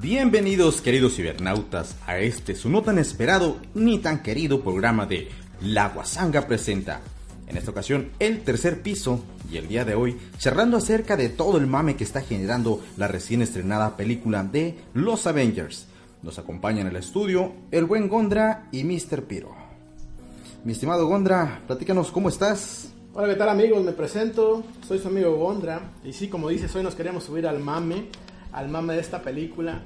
Bienvenidos queridos cibernautas a este su no tan esperado ni tan querido programa de La Guasanga presenta. En esta ocasión el tercer piso y el día de hoy charlando acerca de todo el mame que está generando la recién estrenada película de Los Avengers. Nos acompañan en el estudio el buen Gondra y Mr. Piro. Mi estimado Gondra, platícanos cómo estás. Hola, ¿qué tal amigos? Me presento, soy su amigo Gondra y sí, como dices, hoy nos queremos subir al mame, al mame de esta película,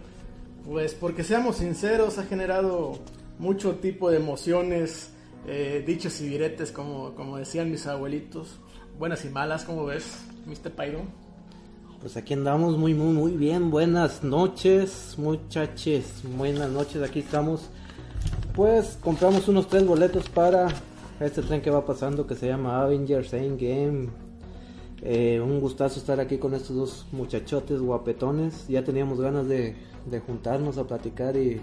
pues porque seamos sinceros, ha generado mucho tipo de emociones, eh, dichos y diretes, como, como decían mis abuelitos, buenas y malas, ¿cómo ves, Mr. Pyro? Pues aquí andamos muy, muy, muy bien. Buenas noches, muchachos. Buenas noches, aquí estamos. Pues compramos unos tres boletos para este tren que va pasando que se llama Avengers Endgame. Eh, un gustazo estar aquí con estos dos muchachotes guapetones. Ya teníamos ganas de, de juntarnos a platicar y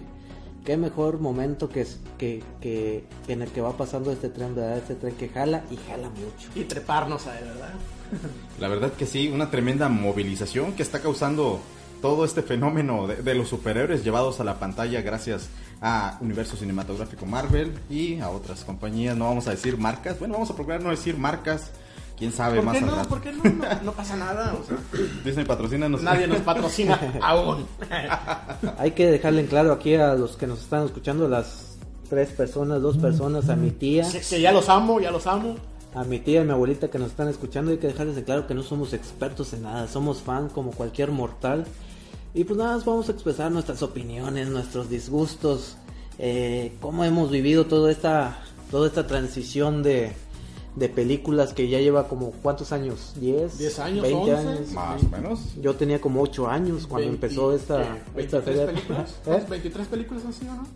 qué mejor momento que, es, que, que en el que va pasando este tren, ¿verdad? Este tren que jala y jala mucho. Y treparnos a él, ¿verdad? La verdad que sí, una tremenda movilización que está causando todo este fenómeno de, de, los superhéroes llevados a la pantalla gracias a Universo Cinematográfico Marvel y a otras compañías. No vamos a decir marcas, bueno, vamos a procurar no decir marcas. Quién sabe ¿Por más qué no? ¿Por qué no? No, no pasa nada. o sea, Disney patrocina nadie nos patrocina aún. Hay que dejarle en claro aquí a los que nos están escuchando, las tres personas, dos personas, a mi tía, Que, que ya los amo, ya los amo. a mi tía y a mi abuelita que nos están escuchando, hay que dejarles en claro que no somos expertos en nada, somos fan como cualquier mortal. Y pues nada, más vamos a expresar nuestras opiniones, nuestros disgustos, eh, cómo hemos vivido toda esta, toda esta transición de, de películas que ya lleva como cuántos años, 10, 10 años, 20 11. años. Más o menos. Yo tenía como 8 años cuando 20, empezó esta, ¿qué? esta 23 feria. películas. ¿Eh? 23 películas han sido, ¿no?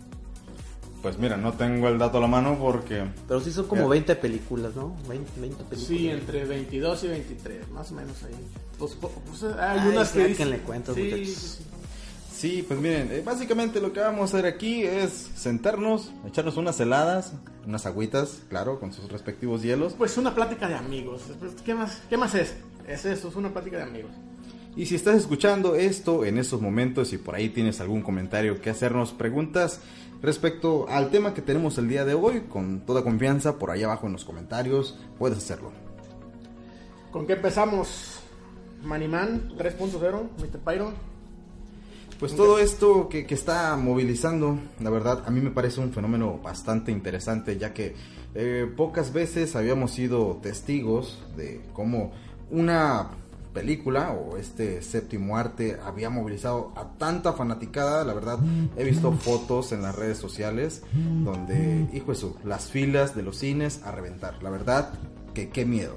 Pues mira, no tengo el dato a la mano porque Pero sí son como Eh. 20 películas, ¿no? 20, 20 películas. Sí, entre 22 y 23, más o menos ahí. Pues, pues, hay Ay, unas que dicen- cuentas, sí, muchachos. sí, sí. Sí, pues miren, eh, básicamente lo que vamos a hacer aquí es sentarnos, echarnos unas heladas, unas agüitas, claro, con sus respectivos hielos. Pues una plática de amigos. Pues, ¿Qué más, ¿Qué más es? Es eso, es una plática de amigos. Y si estás escuchando esto en estos momentos y por ahí tienes algún comentario que hacernos, preguntas respecto al tema que tenemos el día de hoy, con toda confianza, por ahí abajo en los comentarios, puedes hacerlo. ¿Con qué empezamos? Maniman 3.0, Mr. Pyro. Pues todo esto que, que está movilizando, la verdad, a mí me parece un fenómeno bastante interesante, ya que eh, pocas veces habíamos sido testigos de cómo una película o este séptimo arte había movilizado a tanta fanaticada. La verdad, he visto fotos en las redes sociales donde, hijo eso, las filas de los cines a reventar. La verdad, que qué miedo.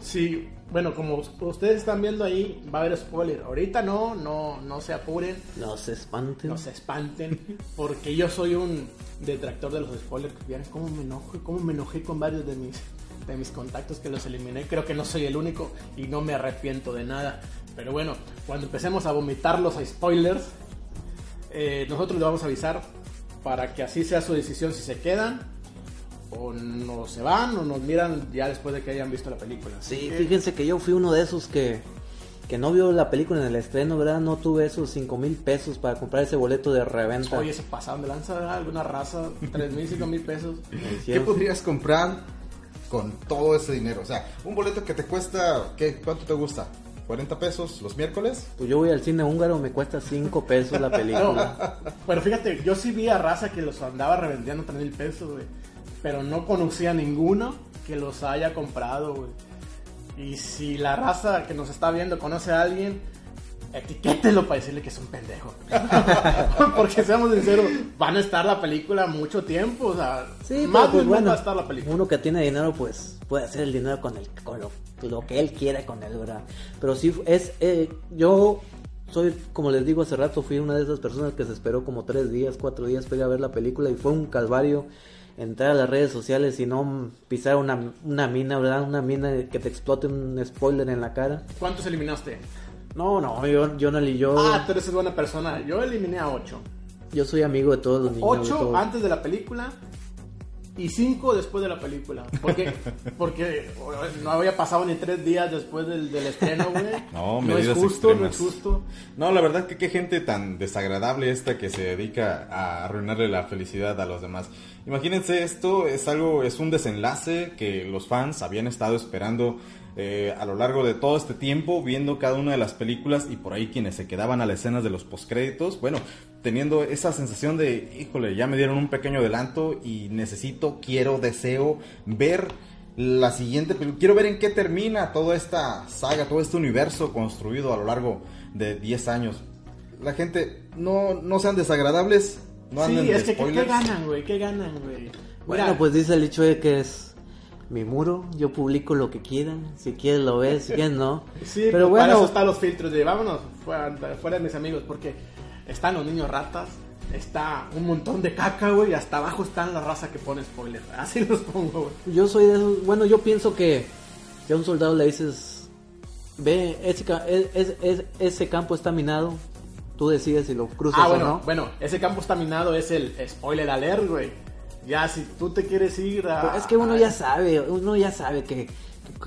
Sí, bueno, como ustedes están viendo ahí, va a haber spoiler. Ahorita no, no, no se apuren, No se espanten. no se espanten, porque yo soy un detractor de los spoilers. Vieran cómo me enojo, cómo me enojé con varios de mis, de mis contactos que los eliminé. Creo que no soy el único y no me arrepiento de nada. Pero bueno, cuando empecemos a vomitar los spoilers, eh, nosotros le vamos a avisar para que así sea su decisión si se quedan o no se van o nos miran ya después de que hayan visto la película. Sí, que- fíjense que yo fui uno de esos que, que no vio la película en el estreno, ¿verdad? No tuve esos 5 mil pesos para comprar ese boleto de reventa. Oye, se pasaron de lanza ¿verdad? alguna raza, 3 mil, 5 mil pesos. ¿Qué podrías comprar con todo ese dinero? O sea, un boleto que te cuesta, ¿qué, ¿cuánto te gusta? ¿40 pesos los miércoles? Pues yo voy al cine húngaro, me cuesta 5 pesos la película. Pero fíjate, yo sí vi a raza que los andaba revendiendo 3 mil pesos, güey. Pero no conocía a ninguno que los haya comprado, güey. Y si la raza que nos está viendo conoce a alguien, etiquételo para decirle que es un pendejo. Porque seamos sinceros, van a estar la película mucho tiempo, o sea, Sí, más pues bueno, va a estar la película. uno que tiene dinero pues puede hacer el dinero con el con lo, lo que él quiera con él, ¿verdad? Pero sí es eh, yo soy como les digo hace rato fui una de esas personas que se esperó como tres días, cuatro días para ir a ver la película y fue un calvario entrar a las redes sociales y no pisar una, una mina, ¿verdad? Una mina que te explote un spoiler en la cara. ¿Cuántos eliminaste? No, no, yo, yo no yo, Ah, tú eres buena persona. Yo eliminé a 8. yo soy amigo de todos los niños. de 8 todos. antes de la película y cinco después de la película. Porque, porque no había pasado ni tres días después del, del estreno, güey. No, no es justo, no es justo. No, la verdad que qué gente tan desagradable esta que se dedica a arruinarle la felicidad a los demás. Imagínense, esto es algo, es un desenlace que los fans habían estado esperando eh, a lo largo de todo este tiempo, viendo cada una de las películas y por ahí quienes se quedaban a las escenas de los postcréditos, bueno, teniendo esa sensación de, híjole, ya me dieron un pequeño adelanto y necesito, quiero, deseo ver la siguiente película. Quiero ver en qué termina toda esta saga, todo este universo construido a lo largo de 10 años. La gente, no, no sean desagradables, no anden sí, de es que ¿qué, ganan, güey? ¿Qué ganan, güey? Bueno, Mira, pues dice el hecho de que es mi muro, yo publico lo que quieran, si quieres lo ves, si quieres no. Sí, pero pues para eso bueno, están los filtros de vámonos fuera, fuera de mis amigos, porque están los niños ratas, está un montón de caca, güey, y hasta abajo están la raza que pone spoiler. Así los pongo, güey. yo soy de esos, bueno, yo pienso que si a un soldado le dices, ve, ese, ca- es- es- es- ese campo está minado, tú decides si lo cruzas Ah, o bueno, no. bueno, ese campo está minado es el spoiler alert, güey. Ya, si tú te quieres ir a... Pero es que uno a- ya sabe, uno ya sabe que que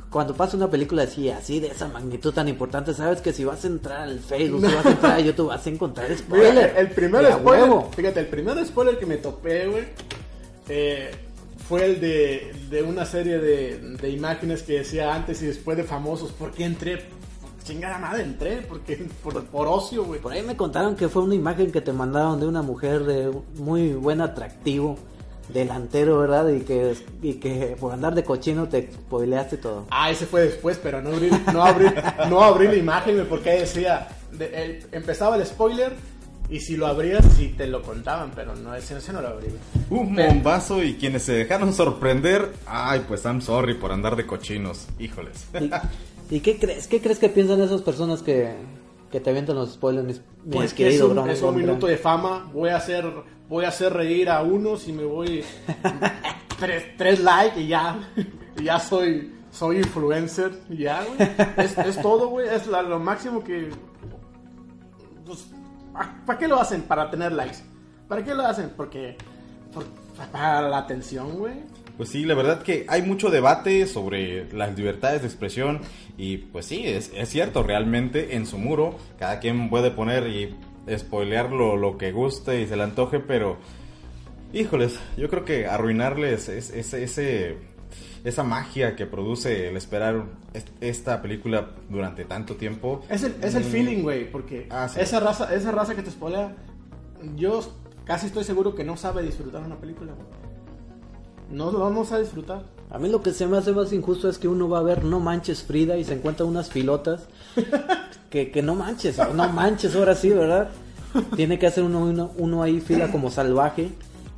cuando pasa una película así, así de esa magnitud tan importante, sabes que si vas a entrar al Facebook, si vas a entrar a YouTube, vas a encontrar spoiler. el primer spoiler, huevo. fíjate, el primer spoiler que me topé, güey, eh, fue el de, de una serie de, de imágenes que decía antes y después de famosos. ¿Por qué entré? Chingada madre, entré, porque por, por ocio, güey. Por ahí me contaron que fue una imagen que te mandaron de una mujer de muy buen atractivo, delantero, ¿verdad? Y que, y que por andar de cochino te spoileaste todo. Ah, ese fue después, pero no abrí, no abrí, no abrí la imagen, porque ahí decía, de- el- empezaba el spoiler y si lo abrías, sí te lo contaban, pero no, ese, ese no lo abrí. Un Pero- bombazo y quienes se dejaron sorprender, ay, pues I'm sorry por andar de cochinos, híjoles. ¿Y, y qué crees? ¿Qué crees que piensan esas personas que, que te avientan los spoilers, Pues que es un, es minuto de fama. Voy a hacer, voy a hacer reír a unos y me voy tres, tres likes y ya, y ya soy, soy influencer. Ya, güey. Es, es todo, güey. Es la- lo máximo que. Pues, ¿para qué lo hacen? Para tener likes. ¿Para qué lo hacen? Porque. por- para la atención, güey. Pues sí, la verdad que hay mucho debate sobre las libertades de expresión y pues sí, es, es cierto, realmente en su muro cada quien puede poner y spoilear lo, lo que guste y se le antoje, pero híjoles, yo creo que arruinarles es- es- ese, esa magia que produce el esperar est- esta película durante tanto tiempo. Es el, es el mm, feeling, güey, porque Ah, sí. esa raza, esa raza que te spoilea, yo casi estoy seguro que no sabe disfrutar una película, güey. No, no, no sabe disfrutar. A mí lo que se me hace más injusto es que uno va a ver No Manches Frida y se encuentra unas filotas que, que no manches, no manches ahora sí, ¿verdad? Tiene que hacer uno, uno, uno ahí fila como salvaje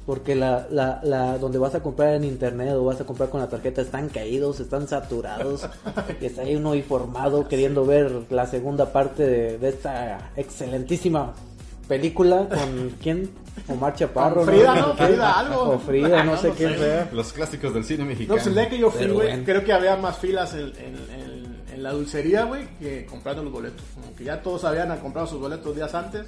porque la, la, la, donde vas a comprar en internet o vas a comprar con la tarjeta están caídos, están saturados, y está ahí uno informado queriendo ver la segunda parte de, de esta excelentísima película con quién, Omar Chaparro, Frida, ¿no? Frida, algo. o Frida, no, No, sé no quién sé. sea. Los clásicos del cine No, mexicano. pues el día que yo fui, güey, bueno. creo que había más filas en, en- en- en la dulcería, güey, que comprando los boletos. Como que ya todos habían comprado sus boletos días antes.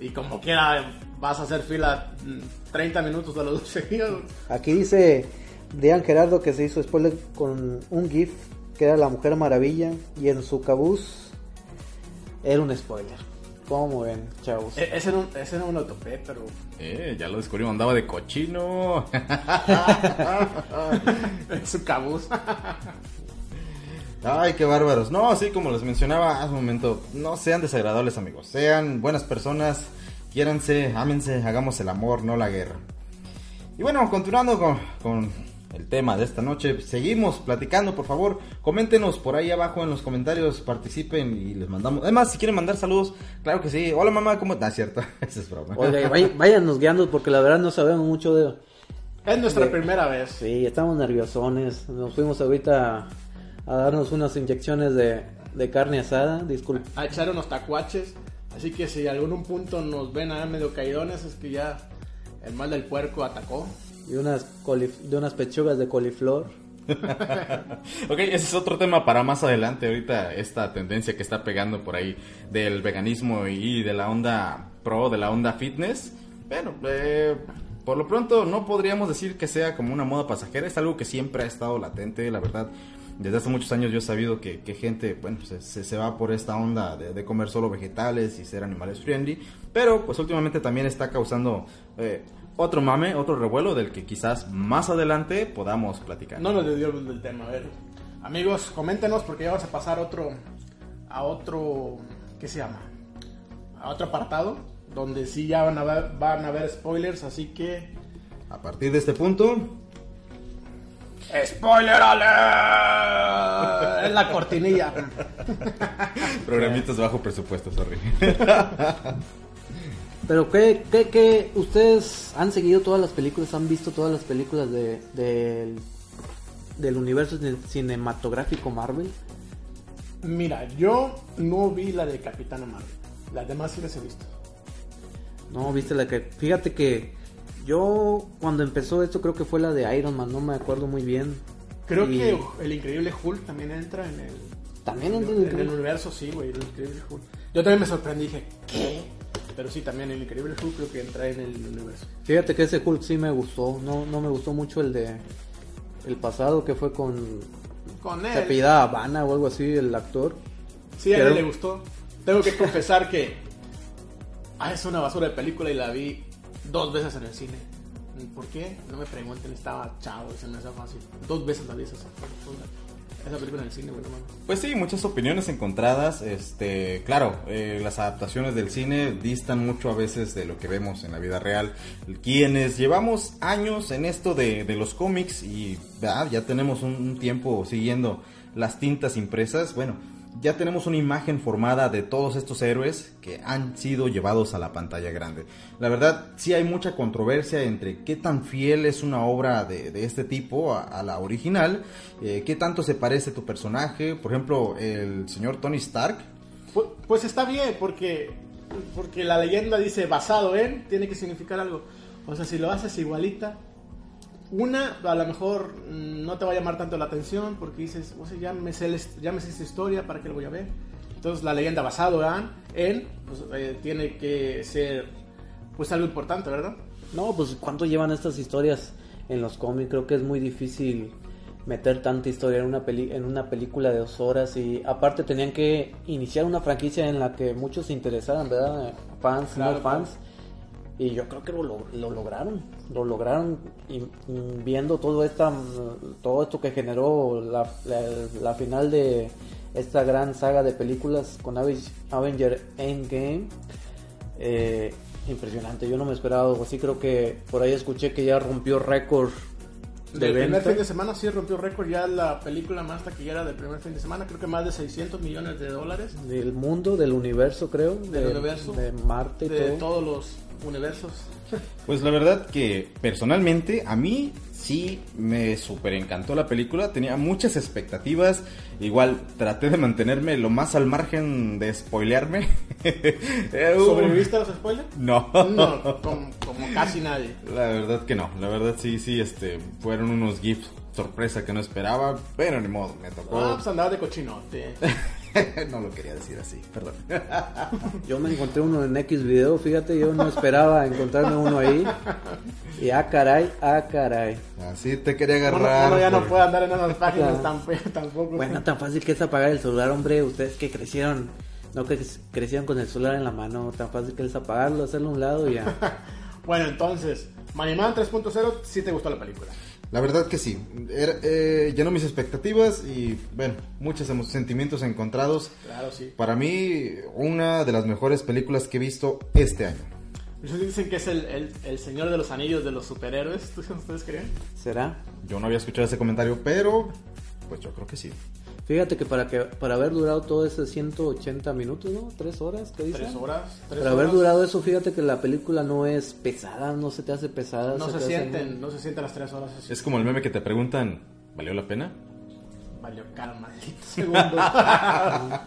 Y como quiera, vas a hacer fila mm, 30 minutos a la dulcería, güey. Aquí dice Dean Gerardo que se hizo spoiler con un GIF que era la Mujer Maravilla y en su cabuz era un spoiler. ¿Cómo ven, chavos? E- Ese no, ese no me lo topé, pero... Eh, ya lo descubrimos, andaba de cochino. Su cabuz. Ay, qué bárbaros. No, así como les mencionaba hace un momento, no sean desagradables amigos, sean buenas personas, quiéranse, ámense, hagamos el amor, no la guerra. Y bueno, continuando con, con el tema de esta noche, seguimos platicando, por favor, coméntenos por ahí abajo en los comentarios, participen y les mandamos. Además, si quieren mandar saludos, claro que sí. Hola mamá, ¿cómo estás? cierto, esa es broma. Oiga, y vay- váyanos guiando porque la verdad no sabemos mucho de... Es nuestra De- primera vez. Sí, estamos nerviosones. Nos fuimos ahorita a darnos unas inyecciones de, de carne asada. Disculpe. A echar unos tacuaches. Así que si algún punto nos ven a medio caidones, es que ya el mal del puerco atacó. Y unas, de unas pechugas de coliflor. Ok, ese es otro tema para más adelante. Ahorita esta tendencia que está pegando por ahí del veganismo y de la onda pro, de la onda fitness. Bueno, eh, por lo pronto no podríamos decir que sea como una moda pasajera, es algo que siempre ha estado latente, la verdad. Desde hace muchos años yo he sabido que, que gente, bueno, se, se, se va por esta onda de, de, comer solo vegetales y ser animales friendly, pero pues últimamente también está causando eh, otro mame, otro revuelo del que quizás más adelante podamos platicar. No nos desviamos del tema, a ver. Amigos, coméntenos porque ya vamos a pasar a otro, a otro, ¿qué se llama? A otro apartado, donde sí ya van a ver, van a ver spoilers, así que... A partir de este punto... ¡Spoiler alert! Es la cortinilla. Programitas bajo presupuesto, sorry. Pero ¿qué, qué, qué? ¿Ustedes han seguido todas las películas? ¿Han visto todas las películas de, de del universo cinematográfico Marvel? Mira, yo no vi la de Capitana Marvel. Las demás sí las he visto. No, viste la que... Fíjate que yo cuando empezó esto creo que fue la de Iron Man, no me acuerdo muy bien. Creo y... que el Increíble Hulk también entra en el... También entra en, en el universo, sí, güey, el Increíble Hulk. Yo también me sorprendí, dije, ¿qué? Pero sí, también el Increíble Hulk creo que entra en el universo. Fíjate que ese Hulk sí me gustó, no, no me gustó mucho el de... El pasado que fue con... Con él. Se apellidaba Habana o algo así, el actor. Sí, a él le gustó. Tengo que confesar que ah, es una basura de película y la vi dos veces en el cine. ¿Por qué? No me pregunten, estaba chavo se me hizo fácil. Dos veces la vi esa, cine, bueno, Pues sí, muchas opiniones encontradas. Este, claro, eh, las adaptaciones del cine distan mucho a veces de lo que vemos en la vida real. Quienes llevamos años en esto de, de los cómics y ¿verdad? ya tenemos un tiempo siguiendo las tintas impresas, bueno, ya tenemos una imagen formada de todos estos héroes que han sido llevados a la pantalla grande. La verdad, sí hay mucha controversia entre qué tan fiel es una obra de, este tipo a, la original, eh, qué tanto se parece tu personaje, por ejemplo, el señor Tony Stark. Pues, pues está bien, porque, porque la leyenda dice basado en, tiene que significar algo. O sea, si lo haces igualita, una, a lo mejor no te va a llamar tanto la atención porque dices, o sea, ya me sé, ya me sé esta historia, ¿para qué lo voy a ver? Entonces la leyenda basado en, pues, eh, tiene que ser pues algo importante, ¿verdad? No, pues ¿cuánto llevan estas historias en los cómics? Creo que es muy difícil meter tanta historia en una, peli en una película de dos horas y aparte tenían que iniciar una franquicia en la que muchos se interesaran, ¿verdad? Fans, claro, no fans. Claro. Y yo creo que lo, lo, lograron, lo lograron y, y viendo todo, esta, todo esto que generó la, la, la, final de esta gran saga de películas con Avenger Endgame. Eh, impresionante, yo no me esperaba algo así, creo que por ahí escuché que ya rompió récord de del primer fin de semana sí rompió récord ya la película más taquillera del primer fin de semana, creo que más de 600 millones de dólares. Del mundo, del universo creo, del de, universo, de Marte y de todo. todos los universos. Pues la verdad que personalmente a mí sí me súper encantó la película, tenía muchas expectativas, igual traté de mantenerme lo más al margen de spoilearme. ¿Sobreviviste a los spoilers? No. No, como, como, casi nadie. La verdad que no, la verdad sí, sí, este, fueron unos gifs sorpresa que no esperaba, pero ni modo, me tocó. Ah, pues andaba de cochinote. no lo quería decir así, perdón. yo me encontré uno en X video, fíjate, yo no esperaba encontrarme uno ahí. Y ah, caray, ah, caray. Así te quería agarrar. Uno, ya no puede andar en esas páginas tan, tampoco. Bueno, tan fácil que es apagar el celular, hombre. Ustedes que crecieron, no que crecieron con el celular en la mano, tan fácil que es apagarlo, hacerlo a un lado y ya. bueno, entonces, Maniman 3.0, sí te gustó la película. La verdad que sí, Era, eh, llenó mis expectativas y bueno, muchos sentimientos encontrados. Claro, sí. Para mí, una de las mejores películas que he visto este año. Muchos dicen que es el, el, el, señor de los anillos de los superhéroes, ¿ustedes creen? ¿Será? Yo no había escuchado ese comentario, pero pues yo creo que sí. Fíjate que para que para haber durado todo ese 180 minutos, ¿no? ¿Tres horas? ¿Qué dicen? Tres horas. Tres para horas. haber durado eso, fíjate que la película no es pesada, no se te hace pesada. No se, te sienten, hace... no se sienten las tres horas. Es como el meme que te preguntan, ¿valió la pena? Valió cada maldito segundo. Va,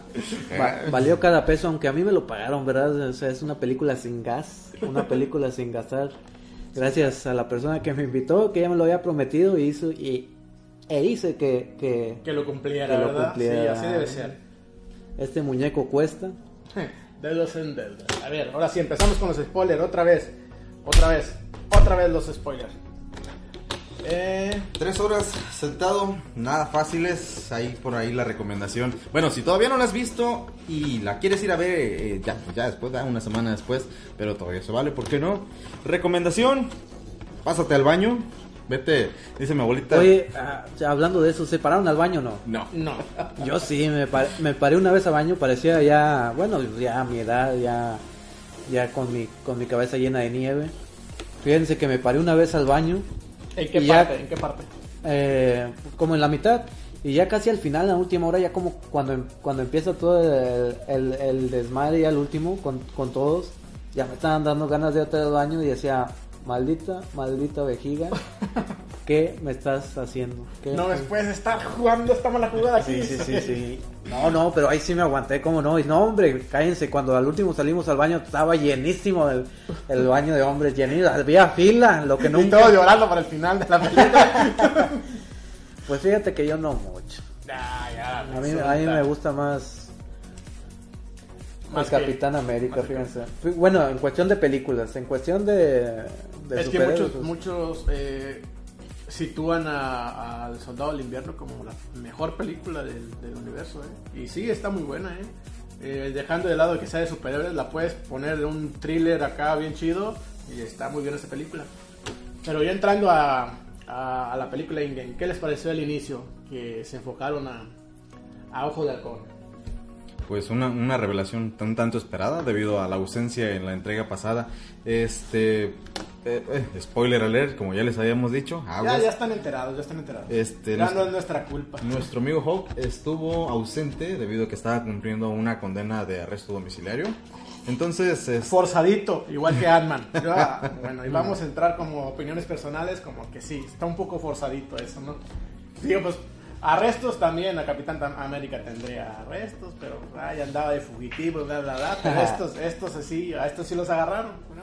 valió cada peso, aunque a mí me lo pagaron, ¿verdad? O sea, es una película sin gas, una película sin gastar. Gracias a la persona que me invitó, que ya me lo había prometido y hizo y e hice que que, que lo cumpliera, que ¿verdad? Lo cumpliera. Sí, así debe ser. Este muñeco cuesta. Deudas en deuda. A ver, ahora sí empezamos con los spoilers otra vez. Otra vez. Otra otra vez los spoilers. Eh, Tres horas sentado, nada fáciles, ahí por ahí la recomendación. Bueno, si todavía no la has visto y la quieres ir a ver eh, ya, pues ya después, ya una semana después, pero todavía se vale, ¿por qué no? Recomendación, pásate al baño, vete, dice mi abuelita. Oye, ah, hablando de eso, ¿se pararon al baño o no? No. no. Yo sí, me, par- me paré una vez al baño, parecía ya, bueno, ya a mi edad, ya, ya con mi, con mi cabeza llena de nieve. Fíjense que me paré una vez al baño, ¿En qué ya- parte? ¿En qué parte? eh, como en la mitad, y ya casi al final, a la última hora, ya como cuando, cuando empieza todo el, el, el desmadre y al último, con, con todos, ya me estaban dando ganas de otra al baño y decía, maldita, maldita vejiga, ¿qué me estás haciendo? ¿Qué No me puedes estar jugando esta mala jugada aquí. Sí, sí, sí, sí. No, no, pero ahí sí me aguanté, ¿cómo no? Y no, hombre, cállense, cuando al último salimos al baño estaba llenísimo el, el baño de hombres, llenísimo, había fila, lo que Y nunca... todo llorando para el final de la película. Pues fíjate que yo no mucho. Ya, ya, A mí, a mí me gusta más Más el que- Capitán América, más fíjense. Fí- Bueno, en cuestión de películas, en cuestión de... de es que muchos, pues, muchos eh, sitúan a- al Soldado del Invierno como la mejor película del, del universo. ¿eh? Y sí, está muy buena. ¿eh? Eh, dejando de lado que sea de superhéroes, la puedes poner de un thriller acá bien chido y está muy bien esa película. Pero ya entrando a, a- a la película Ingen, ¿qué les pareció al inicio? Que se enfocaron a, a Ojo de Halcón. Pues una, una revelación tan tanto esperada debido a la ausencia en la entrega pasada. Este, eh, eh, spoiler alert, como ya les habíamos dicho, Ya, aguas. ya están enterados, ya están enterados. Este, ya no es nuestra culpa. Nuestro amigo Hawk estuvo ausente debido a que estaba cumpliendo una condena de arresto domiciliario. Entonces, es- forzadito, igual que Ant-Man. Bueno, y vamos a entrar como opiniones personales, como que sí, está un poco forzadito eso, ¿no? Digo, pues, arrestos también, la Capitán América tendría arrestos, pero ay, andaba de fugitivo, bla, bla, bla, pero estos, estos sí, a estos sí los agarraron, ¿no?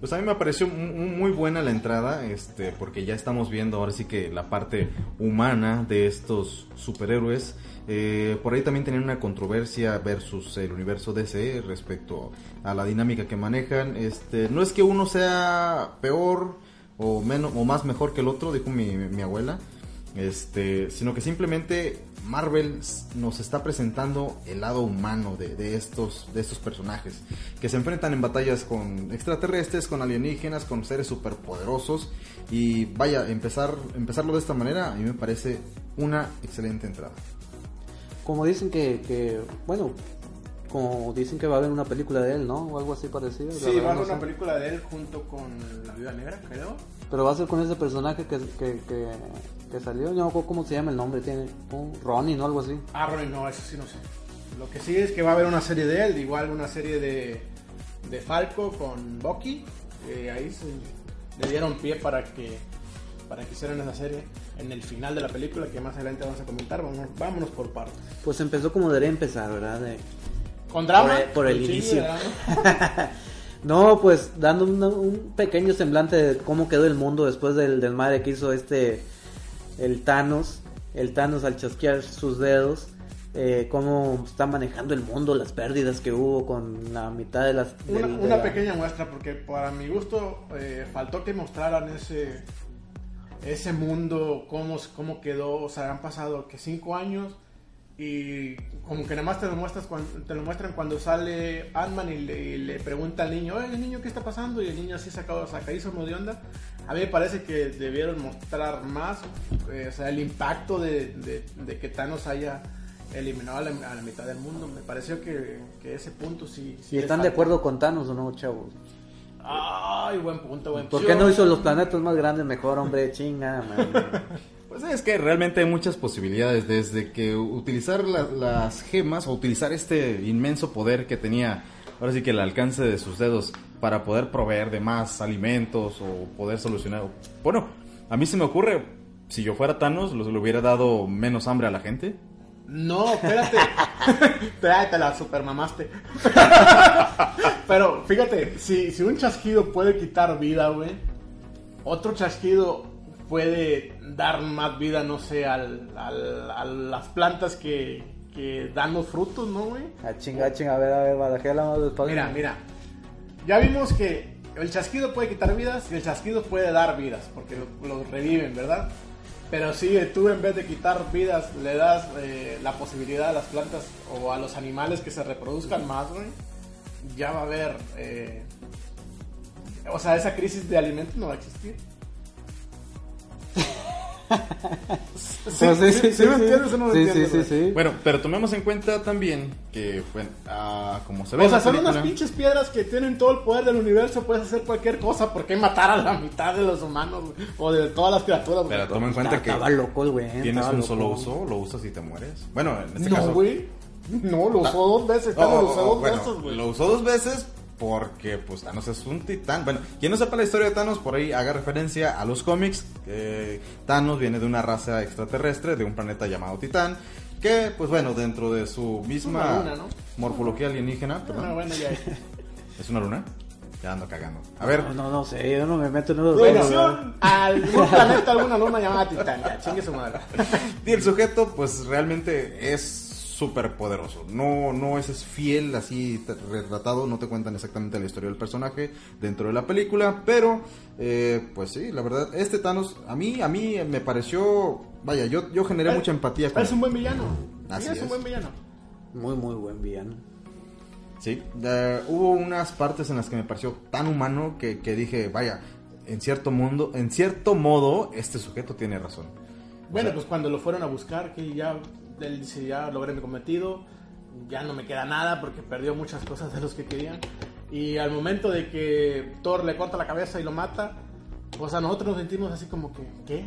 pues a mí me pareció mu- mu- muy buena la entrada, este, porque ya estamos viendo ahora sí que la parte humana de estos superhéroes. Eh, por ahí también tenían una controversia versus el universo DC respecto a la dinámica que manejan. Este, no es que uno sea peor o menos o más mejor que el otro, dijo mi, mi abuela. Este, sino que simplemente Marvel nos está presentando el lado humano de, de estos, de estos personajes que se enfrentan en batallas con extraterrestres, con alienígenas, con seres superpoderosos y vaya, empezar, empezarlo de esta manera a mí me parece una excelente entrada. Como dicen que, que, bueno, como dicen que va a haber una película de él, ¿no? O algo así parecido. Sí, verdad va a no haber una sé. película de él junto con La Viuda Negra, creo. Pero va a ser con ese personaje que, que, que, que salió, no me acuerdo cómo se llama el nombre, tiene un Ronnie, ¿no? Algo así. Ah, Ronnie, no, eso sí no sé. Lo que sí es que va a haber una serie de él, igual una serie de, de Falco con Bucky. eh, ahí se, le dieron pie para que para que hicieran esa serie en el final de la película que más adelante vamos a comentar. Vámonos, vámonos por partes. Pues empezó como debería empezar, ¿verdad? De- Con drama. Por el- por inicio. No, pues dando un pequeño semblante de cómo quedó el mundo después del, del madre que hizo este, el Thanos, el Thanos al chasquear sus dedos, eh, cómo está manejando el mundo, las pérdidas que hubo con la mitad de las... Una, de una la- pequeña muestra, porque para mi gusto eh, faltó que mostraran ese ese mundo, cómo, cómo quedó, o sea, han pasado que cinco años y como que nada más te lo, muestras cuando, te lo muestran cuando sale Ant-Man y le, y le pregunta al niño, oye, niño, ¿qué está pasando? Y el niño así sacado, sacadísimo de onda. A mí me parece que debieron mostrar más, eh, o sea, el impacto de, de- de que Thanos haya eliminado a la, a la mitad del mundo. Me pareció que, que ese punto sí... sí ¿Y les están de acuerdo con Thanos o no, chavos? Ay, buen punto, buen ¿Por punto. qué no hizo los planetas más grandes mejor, hombre? Chinga, man. Pues es que realmente hay muchas posibilidades, desde que utilizar la- las gemas o utilizar este inmenso poder que tenía, ahora sí que el alcance de sus dedos, para poder proveer de más alimentos o poder solucionar. Bueno, a mí se me ocurre, si yo fuera Thanos, los- le hubiera dado menos hambre a la gente. No, espérate. espérate, te la supermamaste. Pero fíjate, si, si un chasquido puede quitar vida, güey, otro chasquido puede dar más vida, no sé, al, al- a las plantas que, que dan los frutos, ¿no, güey? A chinga, a chinga, a ver, a ver, barajéala más despacio. Mira, mira. Ya vimos que el chasquido puede quitar vidas y el chasquido puede dar vidas, porque lo, lo reviven, ¿verdad? Pero si tú en vez de quitar vidas le das eh, la posibilidad a las plantas o a los animales que se reproduzcan más, ya va a haber... eh, o sea, esa crisis de alimentos no va a existir. Sí, Pues sí, sí, me entiendes o no me sí, entiendes, sí, sí, sí. Bueno, pero tomemos en cuenta también que, bueno, ah, como se ve O sea, son unas pinches piedras que tienen todo el poder del universo, puedes hacer cualquier cosa, ¿por qué matar a la mitad de los humanos güey? o de todas las criaturas? güey? Pero toma en cuenta que Estaba loco güey. tienes un solo uso, lo usas y te mueres. Bueno, en este no, caso... güey. No, lo usó dos veces, Oh, lo oh, usó oh, dos bueno, veces, güey. Lo usó dos veces porque pues Thanos es un titán. Bueno, quien no sepa la historia de Thanos, por ahí haga referencia a los cómics. Thanos viene de una raza extraterrestre, de un planeta llamado Titán. Que, pues bueno, dentro de su misma Una luna, ¿no? morfología alienígena, perdón, Bueno, bueno, ya. ¿es una luna? Ya ando cagando. A ver, No, no, no sé, yo no me meto en. Producción a algún planeta, alguna luna llamada Titán. Ya, chingue su madre. y el sujeto, pues realmente es súper poderoso. No, no es, es fiel así retratado, no te cuentan exactamente la historia del personaje dentro de la película, pero eh, pues sí, la verdad, este Thanos a mí, a mí me pareció, vaya, yo, yo generé mucha empatía con Es un buen villano. Así es es. un buen villano. Muy, muy buen villano. Sí, hubo unas partes en las que me pareció tan humano que, que dije, vaya, en cierto mundo, en cierto modo, este sujeto tiene razón. Bueno, O sea, pues cuando lo fueron a buscar, que ya él dice, ya logré mi cometido, ya no me queda nada porque perdió muchas cosas de los que querían. Y al momento de que Thor le corta la cabeza y lo mata, o sea, nosotros nos sentimos así como que, ¿qué?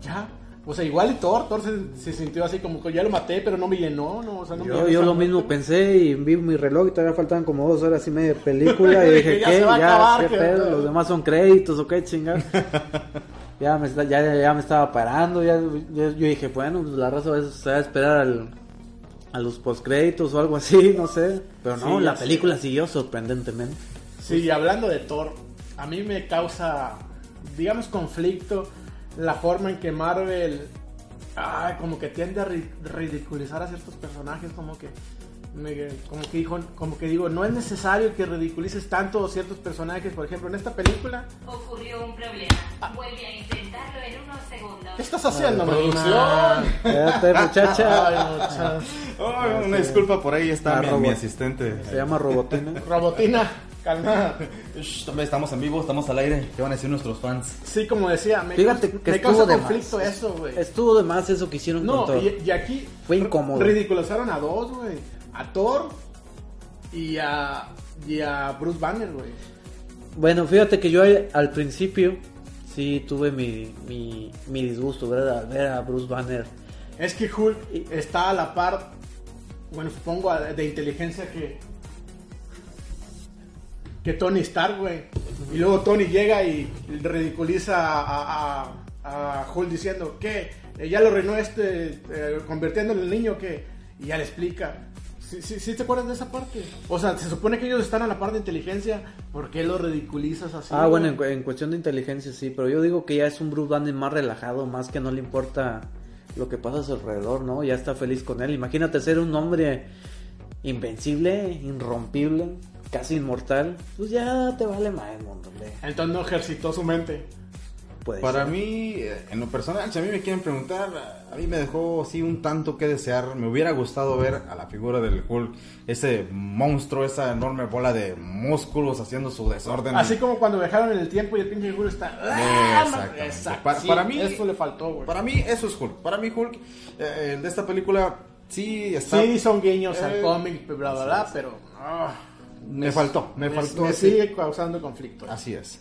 ¿Ya? O sea, igual y Thor, Thor se, se sintió así como que ya lo maté, pero no me llenó, ¿no? O sea, no me Yo, llenó yo lo muerte. mismo pensé y vi mi reloj y todavía faltaban como dos horas y media de película y dije, ¿qué? Ya, acabar, ¿qué pedo? Los demás son créditos o qué chingar. ya, me, ya, ya, me estaba parando, ya, yo, yo dije, bueno, pues la raza se va a esperar al, a los postcréditos o algo así, no sé. Pero no, Sí, la película siguió sorprendentemente. Sí, y hablando de Thor, a mí me causa, digamos, conflicto la forma en que Marvel, ay, como que tiende a ri- ridiculizar a ciertos personajes, como que, me- como que dijo, como que digo, no es necesario que ridiculices tanto ciertos personajes, por ejemplo, en esta película, Ocurrió un problema. Vuelve a intentarlo en unos segundos. ¿qué estás haciendo, Ay, producción? Espérate, muchacha. Ay, muchacha. oh, una disculpa, por ahí está mi, mi asistente. Se llama Robotina. Robotina, calma. Shh, estamos en vivo, estamos al aire. ¿Qué van a decir nuestros fans? Sí, como decía, me, Fíjate causa- que me estuvo causa de conflicto más. eso, güey. Estuvo de más eso que hicieron No, con Thor. y, y aquí Fue incómodo. ridiculizaron a dos, güey. A Thor y a, y a Bruce Banner, güey. Bueno, fíjate que yo al- principio sí tuve mi, mi, mi disgusto, ¿verdad? Al ver a Bruce Banner. Es que Hulk está a la par, bueno, supongo, de inteligencia que que Tony Stark, güey. Y luego Tony llega y ridiculiza a, a, a Hulk diciendo que ya lo reinó este, eh, convirtiéndolo en niño, que y ya le explica. ¿Sí, sí, sí te acuerdas de esa parte? O sea, se supone que ellos están a la par de inteligencia, ¿por qué lo ridiculizas así? ah, bueno, en, cuestión de inteligencia sí, pero yo digo que ya es un Bruce Banner más relajado, más que no le importa lo que pasa a su alrededor, ¿no? Ya está feliz con él. Imagínate ser un hombre invencible, irrompible, casi inmortal. Pues ya te vale más el mundo, hombre. Entonces no ejercitó su mente. Puede Para ser. mí, eh, en lo personal, si a mí me quieren preguntar, a mí me dejó sí un tanto que desear. Me hubiera gustado ver a la figura del Hulk, ese monstruo, esa enorme bola de músculos haciendo su desorden. Así como cuando viajaron en el tiempo y el pinche Hulk está. Exactamente. Exacto. Para- Sí, para mí- Eso le faltó, güey. Para mí, eso es Hulk. Para mí, Hulk, eh, de esta película, sí está. Sí, son guiños al Eh, cómic, bla, bla, bla, pero. ah, Me faltó, me, faltó. Me sí. sigue causando conflicto. Así es.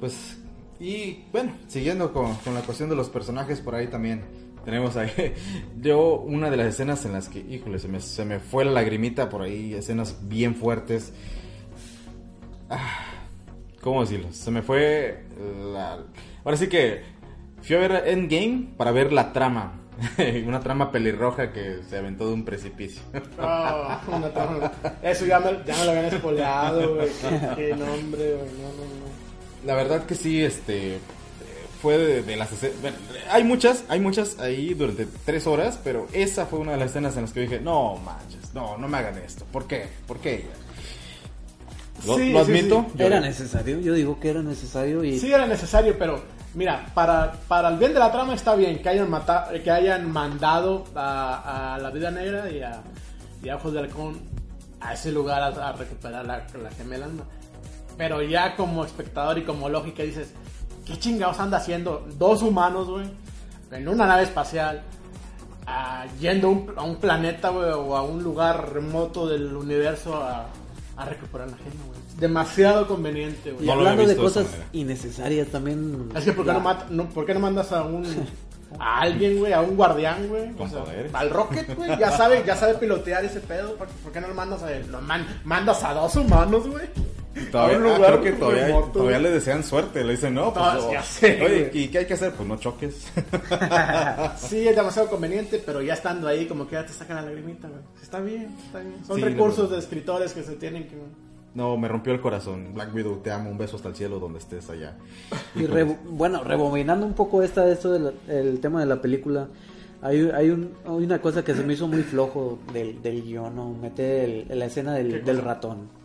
Pues, y bueno, siguiendo con, con la cuestión de los personajes, por ahí también tenemos ahí. Yo, una de las escenas en las que, híjole, se me, se me fue la lagrimita por ahí, escenas bien fuertes. Ah, ¿Cómo decirlo? Se me fue la. Ahora sí que fui a ver Endgame para ver la trama. una trama pelirroja que se aventó de un precipicio. Ah, una trama. Eso ya me, ya me lo habían espoleado, güey. Qué, qué nombre, güey. No, no, no. La verdad que sí, este fue de, de las escenas. bueno, hay muchas, hay muchas ahí durante tres horas, pero esa fue una de las escenas en las que dije, no manches, no, no me hagan esto. ¿Por qué? ¿Por qué ella? Lo, Sí, lo sí, admito. sí. Era necesario, yo digo que era necesario y Sí era necesario, pero mira, para, para el bien de la trama está bien que hayan, mata- que hayan mandado a, a la vida negra y a, y a Ojos de Halcón a ese lugar a, a recuperar la, la gemela alma. Pero ya como espectador y como lógica dices, ¿qué chingados anda haciendo dos humanos, güey? En una nave espacial, ah, yendo a un, a un planeta, güey, o a un lugar remoto del universo a, a recuperar la gema, güey. Demasiado conveniente, güey. Y No hablando de de cosas manera. innecesarias también. Es que ¿por qué, no, mat- no- ¿por qué no mandas a un a alguien, güey, a un guardián, güey? O sea, al Rocket, güey, ya sabe, ya sabe pilotear ese pedo, ¿por, por qué no lo mandas a él? Lo man- mandas a dos humanos, güey. Todavía, a un ah, lugar creo que todavía, remoto, todavía le desean suerte. Le dicen, no, pues. No, oh, ya sé, Oye, güey. ¿y qué hay que hacer? Pues no choques. Sí, es demasiado conveniente, pero ya estando ahí, como que ya te sacan la lagrimita, güey. Está bien, está bien. Son Sí, recursos de escritores que se tienen que. no, me rompió el corazón. Black Widow, te amo. Un beso hasta el cielo donde estés allá. Y re- bueno, rebobinando un poco esta, esto del el tema de la película, hay, hay, un- hay una cosa que se me hizo muy flojo del, del guion, ¿no? Mete el- la escena del ratón.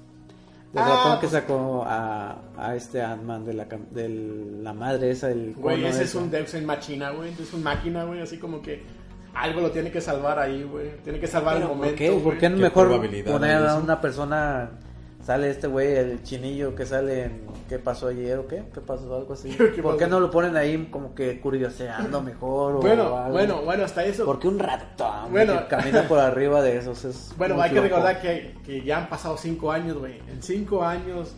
Del Ah, ratón que pues- sacó a, a este Ant-Man de la, de la madre esa, el Güey, ese es un Deus en machina, güey. Es un máquina, güey. Así como que algo lo tiene que salvar ahí, güey. Tiene que salvar el Pero, momento. ¿Por qué? ¿Por qué no ¿Qué mejor poner a una persona... Sale este güey, el chinillo que sale en ¿Qué pasó ayer o qué? ¿Qué pasó? Algo así. ¿Qué ¿Por qué no lo ponen ahí como que curioseando mejor? o Bueno, algo? bueno, bueno, hasta eso. Porque un ratón Bueno. que camina por arriba de esos es. Bueno, hay que recordar que, que ya han pasado cinco años, güey. En cinco años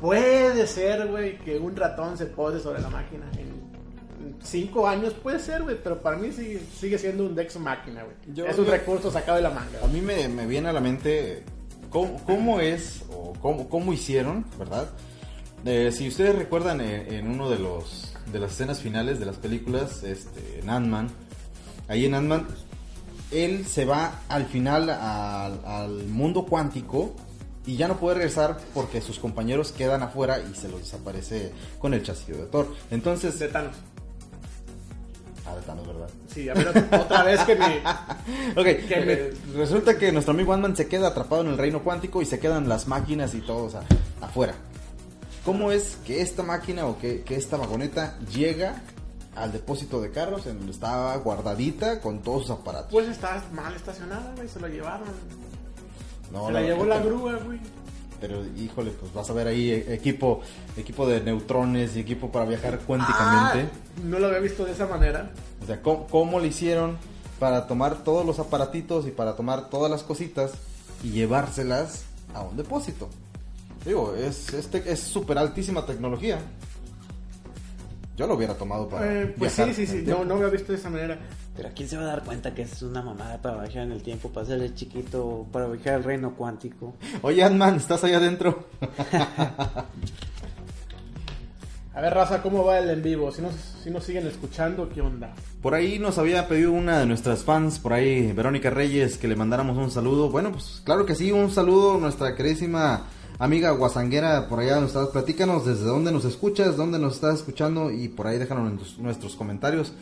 puede ser, güey, que un ratón se pose sobre la máquina. En cinco años puede ser, güey, pero para mí sigue, sigue siendo un Dex máquina, güey. Es un yo- recurso sacado de la manga. A mí me, me viene a la mente cómo, es o cómo, cómo hicieron, ¿verdad? Eh, si ustedes recuerdan en, en uno de los de las escenas finales de las películas, este, en Ant-Man, ahí en Ant-Man, él se va al final al, al mundo cuántico y ya no puede regresar porque sus compañeros quedan afuera y se los desaparece con el chasquido de Thor. Entonces, De Thanos. Ah, de Thanos, ¿verdad? Sí, a ver, otra vez que mi... Ok, Que me- eh, resulta que nuestro amigo Ant-Man se queda atrapado en el reino cuántico y se quedan las máquinas y todo o sea, afuera. ¿Cómo es que esta máquina o que, que esta vagoneta llega al depósito de carros en donde estaba guardadita con todos sus aparatos? Pues está mal estacionada, güey, se la llevaron. No, se la llevó la grúa, güey. Pero híjole, pues vas a ver ahí eh, equipo, equipo de neutrones y equipo para viajar cuánticamente. Ah, no lo había visto de esa manera. O sea, ¿cómo, cómo le hicieron para tomar todos los aparatitos y para tomar todas las cositas y llevárselas a un depósito? Digo, es este es súper altísima tecnología. Yo lo hubiera tomado para. Eh, pues viajar sí, sí, sí, no, no había visto de esa manera. Pero ¿quién se va a dar cuenta que es una mamada para viajar en el tiempo, para ser el chiquito, para viajar al reino cuántico? Oye, Ant-Man, ¿estás allá adentro? A ver, Raza, ¿cómo va el en vivo? Si nos, si nos siguen escuchando, ¿qué onda? Por ahí nos había pedido una de nuestras fans, por ahí, Verónica Reyes, que le mandáramos un saludo. Bueno, pues claro que sí, un saludo, nuestra queridísima amiga guasanguera, por allá donde estás. Platícanos desde dónde nos escuchas, dónde nos estás escuchando y por ahí déjanos en tus- nuestros comentarios.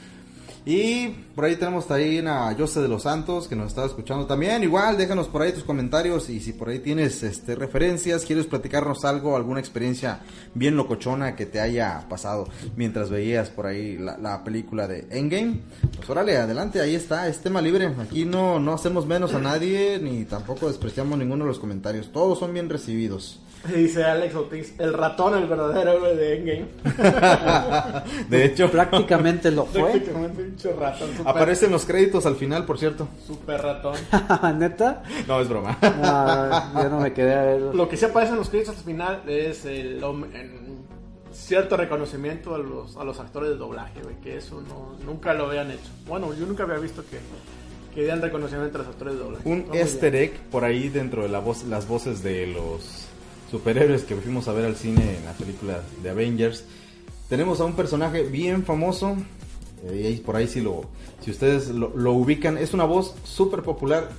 Y por ahí tenemos también a Jose de los Santos que nos está escuchando también. Igual, déjanos por ahí tus comentarios y si por ahí tienes este referencias, quieres platicarnos algo, alguna experiencia bien locochona que te haya pasado mientras veías por ahí la, la película de Endgame. Pues órale, adelante, ahí está, es tema libre. Aquí no, no hacemos menos a nadie ni tampoco despreciamos ninguno de los comentarios. Todos son bien recibidos. Dice Alex Ortiz, el ratón, el verdadero héroe de Endgame. De hecho, Prácticamente lo fue. Prácticamente un ratón. Super, aparecen los créditos al final, por cierto. super ratón. ¿Neta? No, es broma. No, yo no me quedé a verlo. Lo que sí aparece en los créditos al final es el en cierto reconocimiento a los, a los actores de doblaje, güey, que eso no, nunca lo habían hecho. Bueno, yo nunca había visto que, que dieran reconocimiento a los actores de doblaje. Un easter egg por ahí dentro de la voz, las voces de los superhéroes que fuimos a ver al cine en la película de Avengers. Tenemos a un personaje bien famoso. eh, y por ahí si lo, si ustedes lo, ubican, es una voz súper popular.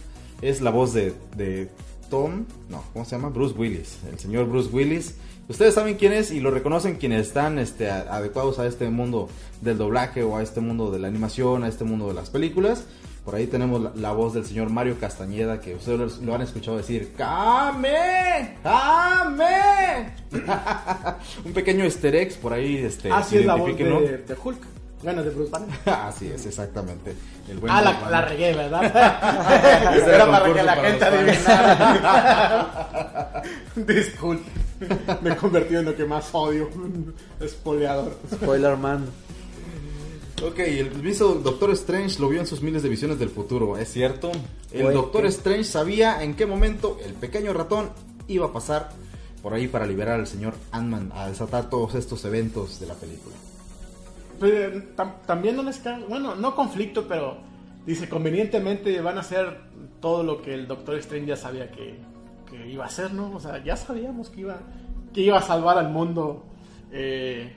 Es la voz de, de Tom, no, ¿cómo se llama? Bruce Willis, el señor Bruce Willis. Ustedes saben quién es y lo reconocen quienes están este, adecuados a este mundo del doblaje o a este mundo de la animación, a este mundo de las películas. Por ahí tenemos la, la voz del señor Mario Castañeda que ustedes lo han escuchado decir ¡Kame! ¡Kame! Un pequeño easter por ahí, este, Así es la voz de, de Hulk. Bueno, de Bruce Banner. Así es, exactamente. El buen Ah, la, regué, ¿verdad? Ese Era el para que la para gente adivinara. Disculpe. Me he convertido en lo que más odio. Espoleador. Spoiler man. Ok, el mismo Doctor Strange lo vio en sus miles de visiones del futuro, ¿es cierto? El Güey, Doctor ¿qué? Strange sabía en qué momento el pequeño ratón iba a pasar por ahí para liberar al señor Ant-Man, a desatar todos estos eventos de la película. Pero, tam- también no les cae, bueno, no conflicto, pero dice convenientemente van a hacer todo lo que el Doctor Strange ya sabía que, que iba a hacer, ¿no? O sea, ya sabíamos que iba, que iba a salvar al mundo. eh,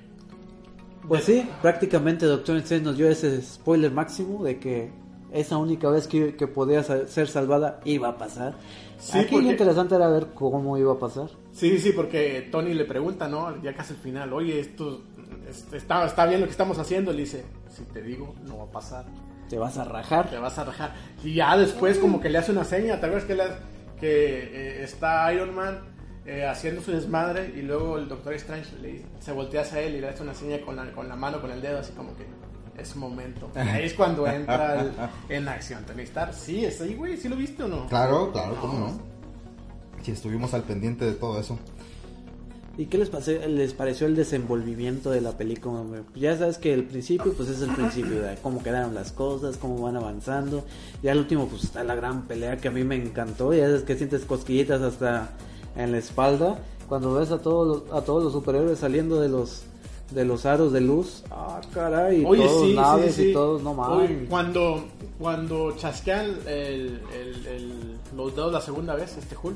Pues sí, prácticamente Doctor Strange nos dio ese spoiler máximo de que esa única vez que, que podía ser salvada iba a pasar. Sí, Aquí porque- lo interesante era ver cómo iba a pasar. Sí, sí, porque Tony le pregunta, ¿no? Ya casi al final, oye, esto este, está, está bien lo que estamos haciendo. Le dice, si te digo, no va a pasar. Te vas a rajar. Te vas a rajar. Y ya después como que le hace una seña, ¿te acuerdas que, que eh, está Iron Man eh, haciendo su desmadre y luego el Doctor Strange le- se voltea hacia él y le hace una seña con la, con la mano, con el dedo, así como que es momento. Ahí es cuando entra el- en acción Tony Stark. Sí, está ahí, güey, ¿sí lo viste o no? Claro, claro, ¿cómo no? Si estuvimos al pendiente de todo eso. ¿Y qué les, pase- les pareció el desenvolvimiento de la película? Ya sabes que el principio, pues es el principio, de cómo quedaron las cosas, cómo van avanzando. Ya al último, pues está la gran pelea que a mí me encantó. Ya sabes que sientes cosquillitas hasta en la espalda. Cuando ves a todos los, a todos los superhéroes saliendo de los de los aros de luz. Ah, caray, Oye, todos sí, naves sí, sí. y todos, no mames. cuando, cuando chasquean el, el- el- los dedos la segunda vez, este Hulk,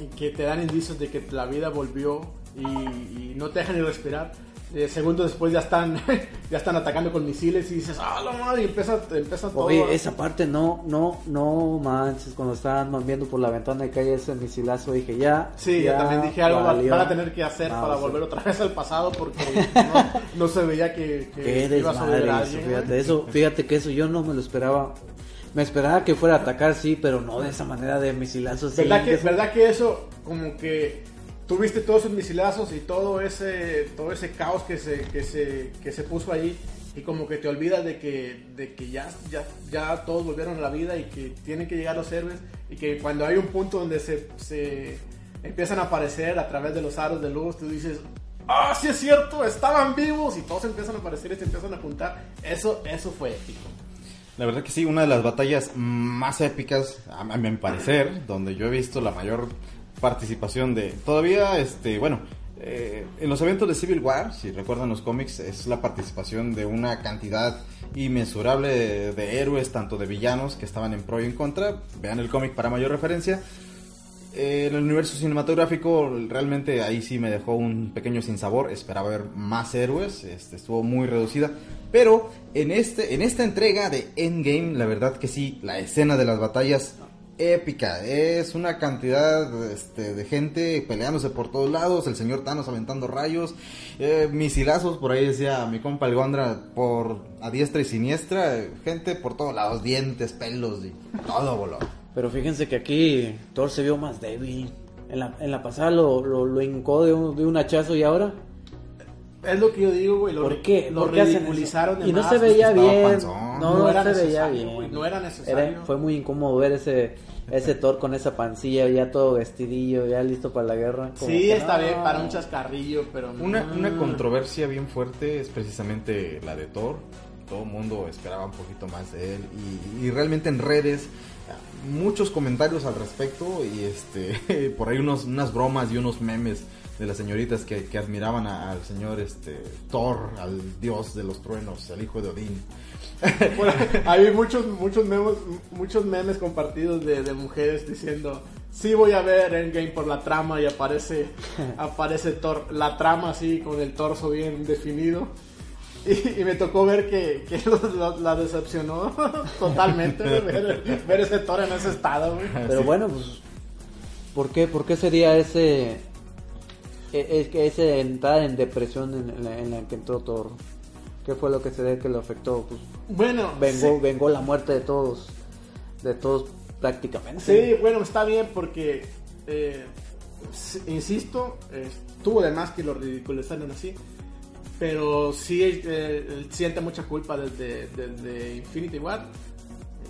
y que te dan indicios de que la vida volvió y, y no te dejan ni respirar. Eh, segundos después ya están ya están atacando con misiles y dices, ¡ah, la madre! Y empieza, empieza todo. Oye, esa parte no, no, no manches, cuando estaban viendo por la ventana y cae ese misilazo, dije ya. Sí, ya yo también dije algo va- valió. van a tener que hacer No, para sí. volver otra vez al pasado porque no, no se veía que, que iba a eso, fíjate, eso, fíjate que eso yo no me lo esperaba. Me esperaba que fuera a atacar, sí, pero no de esa manera de misilazos. sí, ¿Verdad que, ¿Verdad que eso, como que tuviste todos esos misilazos y todo ese, todo ese caos que se, que se, que se puso ahí y como que te olvidas de que, de que ya, ya, ya todos volvieron a la vida y que tienen que llegar los héroes y que cuando hay un punto donde se, se empiezan a aparecer a través de los aros de luz, tú dices, ah, sí es cierto, estaban vivos y todos empiezan a aparecer y se empiezan a juntar. Eso, eso fue épico. La verdad que sí, una de las batallas más épicas, a mi parecer, donde yo he visto la mayor participación de... Todavía, este, bueno, eh, en los eventos de Civil War, si recuerdan los cómics, es la participación de una cantidad inmensurable de, héroes, tanto de villanos que estaban en pro y en contra. Vean el cómic para mayor referencia. Eh, en el universo cinematográfico realmente ahí sí me dejó un pequeño sinsabor, esperaba ver más héroes, este, estuvo muy reducida, pero en, este, en esta entrega de Endgame la verdad que sí, la escena de las batallas épica, es una cantidad este, de gente peleándose por todos lados, el señor Thanos aventando rayos, eh, misilazos, por ahí decía mi compa el por a diestra y siniestra, gente por todos lados, dientes, pelos y todo voló. Pero fíjense que aquí Thor se vio más débil. En la, en la pasada lo, lo, lo un, de un hachazo y ahora. Es lo que yo digo, güey. Lo, ¿Por qué? Lo ¿Por qué ridiculizaron de Y no más, se veía bien. panzón. No, No no, era se veía necesario, bien. güey, no era necesario. fue muy incómodo ver ese ese Thor con esa pancilla ya todo vestidillo, ya listo para la guerra. Como Sí, que está no. bien para un chascarrillo, pero no. Una, una controversia bien fuerte es precisamente la de Thor. Todo el mundo esperaba un poquito más de él. Y, y realmente en redes, muchos comentarios al respecto. Y este por ahí unos, unas bromas y unos memes de las señoritas que, que admiraban a- al señor este Thor, al dios de los truenos, al hijo de Odín. Bueno, hay muchos, muchos memes, muchos memes compartidos de, de mujeres diciendo, sí voy a ver Endgame por la trama y aparece, aparece Thor, la trama así con el torso bien definido. Y, y me tocó ver que, que los- la decepcionó totalmente ver, ver ese Thor en ese estado, güey. Pero bueno, pues ¿por qué por qué sería ese es que ese entrar en depresión en, la, en la que entró Thor? ¿Qué fue lo que se ve que lo afectó? Pues Bueno, vengó sí. vengó la muerte de todos de todos prácticamente. Sí, bueno, está bien porque eh, insisto, estuvo de más que lo ridiculizaran así. Pero sí eh, él siente mucha culpa desde, desde Infinity War.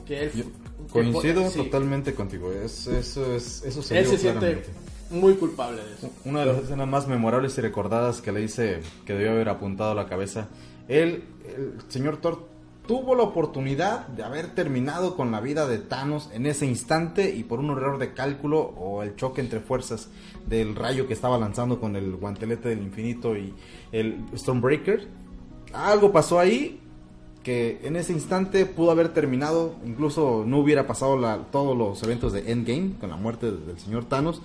Que él Yo que coincido po- sí, totalmente contigo. Es, eso es, eso se Él se siente claramente. Muy culpable de eso. Una de las escenas más memorables y recordadas que le hice que debió haber apuntado a la cabeza. Él, el señor Thor, tuvo la oportunidad de haber terminado con la vida de Thanos en ese instante y por un error de cálculo o el choque entre fuerzas del rayo que estaba lanzando con el guantelete del infinito y el Stormbreaker. Algo pasó ahí que en ese instante pudo haber terminado, incluso no hubiera pasado la- todos los eventos de Endgame con la muerte del señor Thanos.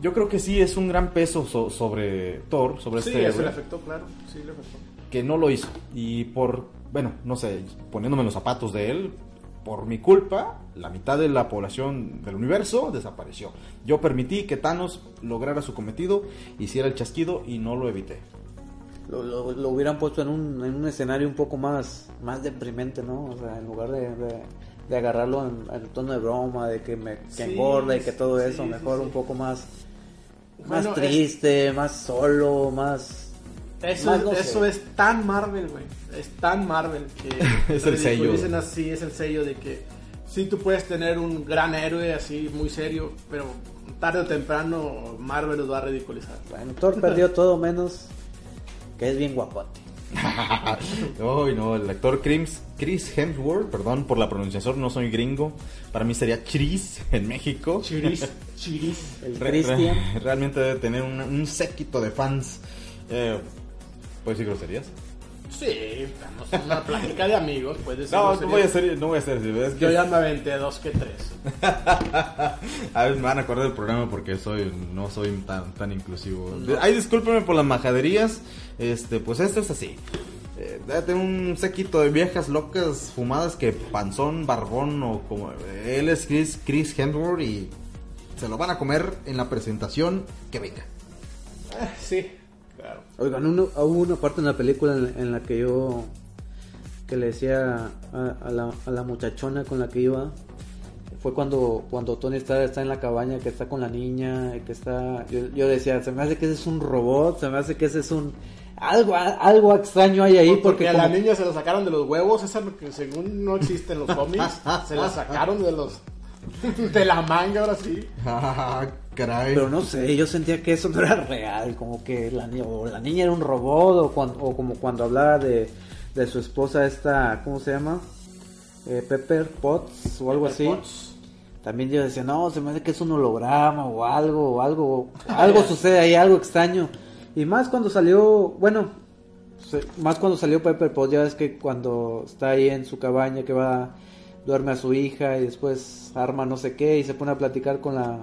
Yo creo que sí es un gran peso so- sobre Thor, sobre Sí, este eso le afectó, claro. Sí, le afectó. que no lo hizo. Y por, bueno, no sé, poniéndome en los zapatos de él, por mi culpa, la mitad de la población del universo desapareció. Yo permití que Thanos lograra su cometido, hiciera el chasquido y no lo evité. Lo, lo- lo hubieran puesto en un, en un escenario un poco más, más deprimente, ¿no? O sea, en lugar de, de- de agarrarlo en, en tono de broma, de que me que Sí, engorda y que todo sí, eso, sí, mejor sí. un poco más, más Bueno, es- triste, más solo, más... Eso, Más no sé. eso es tan Marvel, güey. Es tan Marvel que Es el sello. así, es el sello de que sí tú puedes tener un gran héroe así muy serio, pero tarde o temprano Marvel los va a ridiculizar. Bueno, Thor perdió todo menos que es bien guapote. Ay, no, el actor Chris, Chris Hemsworth, perdón por la pronunciación, no soy gringo. Para mí sería Chris en México. Chiris, chiris. El Re- re- realmente debe tener un, un séquito de fans. Eh, ¿Puedes decir groserías? Sí, estamos en una plática de amigos, puedes No, no voy a ser, no voy a ser es que- Yo ya me aventé dos que tres. A ver, me van a acordar del programa porque soy no soy tan tan inclusivo. Ay, discúlpenme por las majaderías. Este, pues esto es así. Eh, tener un séquito de viejas locas fumadas que panzón, barbón o como él es Chris Chris Hemsworth y se lo van a comer en la presentación que venga. Ah, Sí, claro. Oigan, uno, hubo una parte en la película en, en la que yo que le decía a, a la, a la muchachona con la que iba fue cuando cuando Tony está, está en la cabaña que está con la niña que está yo, yo decía se me hace que ese es un robot se me hace que ese es un algo algo extraño hay ahí Porque, porque, a la niña se la sacaron de los huevos, esa que según no existe en los cómics, se la sacaron de los de la manga ahora sí. Ah, caray. pero no sé yo sentía que eso no era real como que la, ni- o la niña era un robot o, cuan- o como cuando hablaba de, de su esposa esta cómo se llama Eh, Pepper Potts o algo así Potts. También yo decía, no, se me hace que es un holograma o algo, o algo, algo sucede ahí, algo extraño. Y más cuando salió, bueno, más cuando salió Pepper Potts, ya ves que cuando está ahí en su cabaña que va, duerme a su hija y después arma no sé qué y se pone a platicar con la,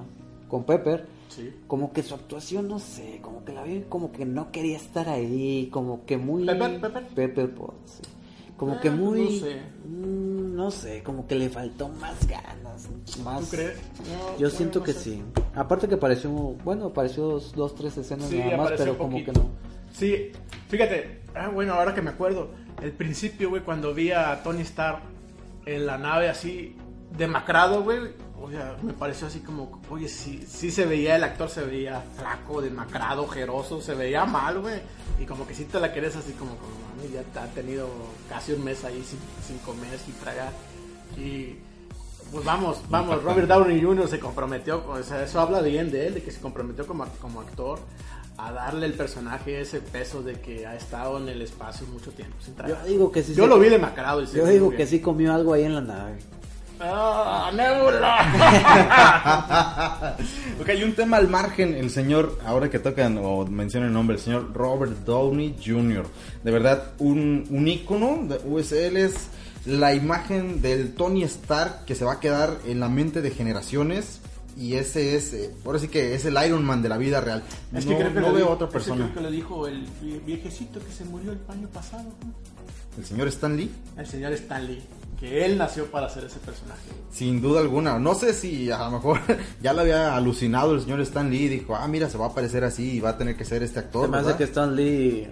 con Pepper. Sí. Como que su actuación, no sé, como que la vi como que no quería estar ahí, como que muy... ¿Pepper? ¿Pepper? Pepper Potts, sí. Como Ah, que pues muy... no sé. mm, no sé, como que le faltó más ganas, más... ¿Tú crees? No, Yo bueno, siento no que sé. sí. Aparte que apareció, bueno, apareció dos, dos tres escenas Sí, nada más, pero como que no. Sí, fíjate, ah, bueno, ahora que me acuerdo, el principio, güey, cuando vi a Tony Stark en la nave así, demacrado, güey, o sea, me pareció así como, oye, sí, sí se veía, el actor se veía flaco, demacrado, ojeroso, se veía mal, güey, y como que sí te la querés así como, como mami, ya te ha tenido casi un mes ahí sin, sin comer, sin tragar, y pues vamos, vamos, Robert Downey Jr. se comprometió, o sea, eso habla bien de él, de que se comprometió como, como actor a darle el personaje ese peso de que ha estado en el espacio mucho tiempo sin Yo digo que sí. Yo se- lo vi demacrado. y Yo digo que bien. sí comió algo ahí en la nave. ¡Ah, Nebula! Ok, hay un tema al margen, el señor, ahora que tocan o mencionan el nombre, el señor Robert Downey Jr. De verdad, un, un ícono de USL es la imagen del Tony Stark que se va a quedar en la mente de generaciones. Y ese es, eh, ahora sí que es el Iron Man de la vida real. es no que creo que no lo veo dijo- otra es que persona. creo que lo dijo el vie- viejecito que se murió el año pasado. ¿no? El señor Stan Lee, El señor Stanley. Que él nació para hacer ese personaje. sin duda alguna. No sé si a lo mejor ya lo había alucinado el señor Stan Lee y dijo, ah, mira, se va a aparecer así y va a tener que ser este actor. Se me hace ¿verdad? que Stan Lee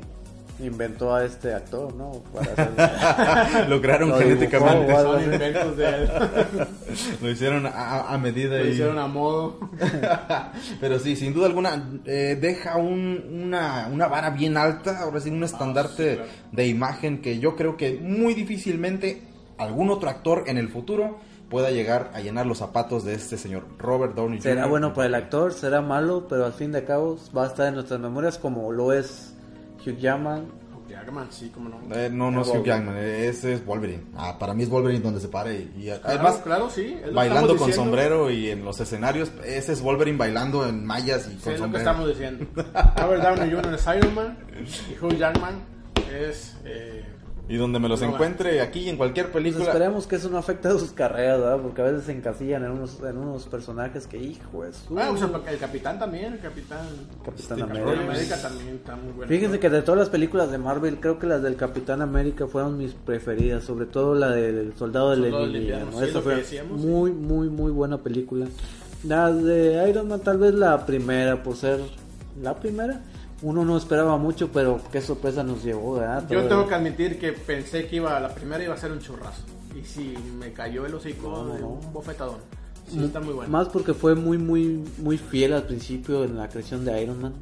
inventó a este actor, ¿no? Para hacer- Lo genéticamente. dibujó, Son inventos de él. Lo hicieron a, a medida. Lo y- hicieron a modo. Pero sí, sin duda alguna, eh, deja un- una, una vara bien alta, ahora sí, un estandarte Ah, claro. de imagen que yo creo que muy difícilmente algún otro actor en el futuro pueda llegar a llenar los zapatos de este señor Robert Downey Jr. Será bueno para el actor, será malo, pero al fin de cabo va a estar en nuestras memorias como lo es Hugh Jackman. Jackman, sí, como no. Eh, no, no es Hugh. Jackman, eh, ese es Wolverine. Ah, para mí es Wolverine donde se pare. Y, y Claro, además, claro, sí. bailando con diciendo. sombrero y en los escenarios, ese es Wolverine bailando en mallas y Sí, con es lo que sombrero. estamos diciendo. Robert Downey Jr. es Iron Man y Hugh Jackman es. Eh, Y donde me los No, encuentre aquí y en cualquier Pues película. esperemos que eso no afecte a sus carreras, ¿verdad? Porque a veces se encasillan en unos, en unos personajes que, hijo, es bueno, pues el, el capitán también, el capitán. Capitán Este, América. Capitán América también está muy bueno. Fíjense que de todas las películas de Marvel, creo que las del Capitán América fueron mis preferidas, sobre todo la del Soldado del Invierno. Sí, Esa fue decíamos, muy, muy, muy buena película. La de Iron Man, tal vez la primera, por ser la primera. Uno no esperaba mucho, pero qué sorpresa nos llevó, ¿verdad? Yo tengo que admitir que pensé que iba la primera iba a ser un churrazo. Y sí, me cayó el hocico No, no, de no. un bofetadón. Sí, está muy bueno. Más porque fue muy, muy, muy fiel al principio en la creación de Iron Man.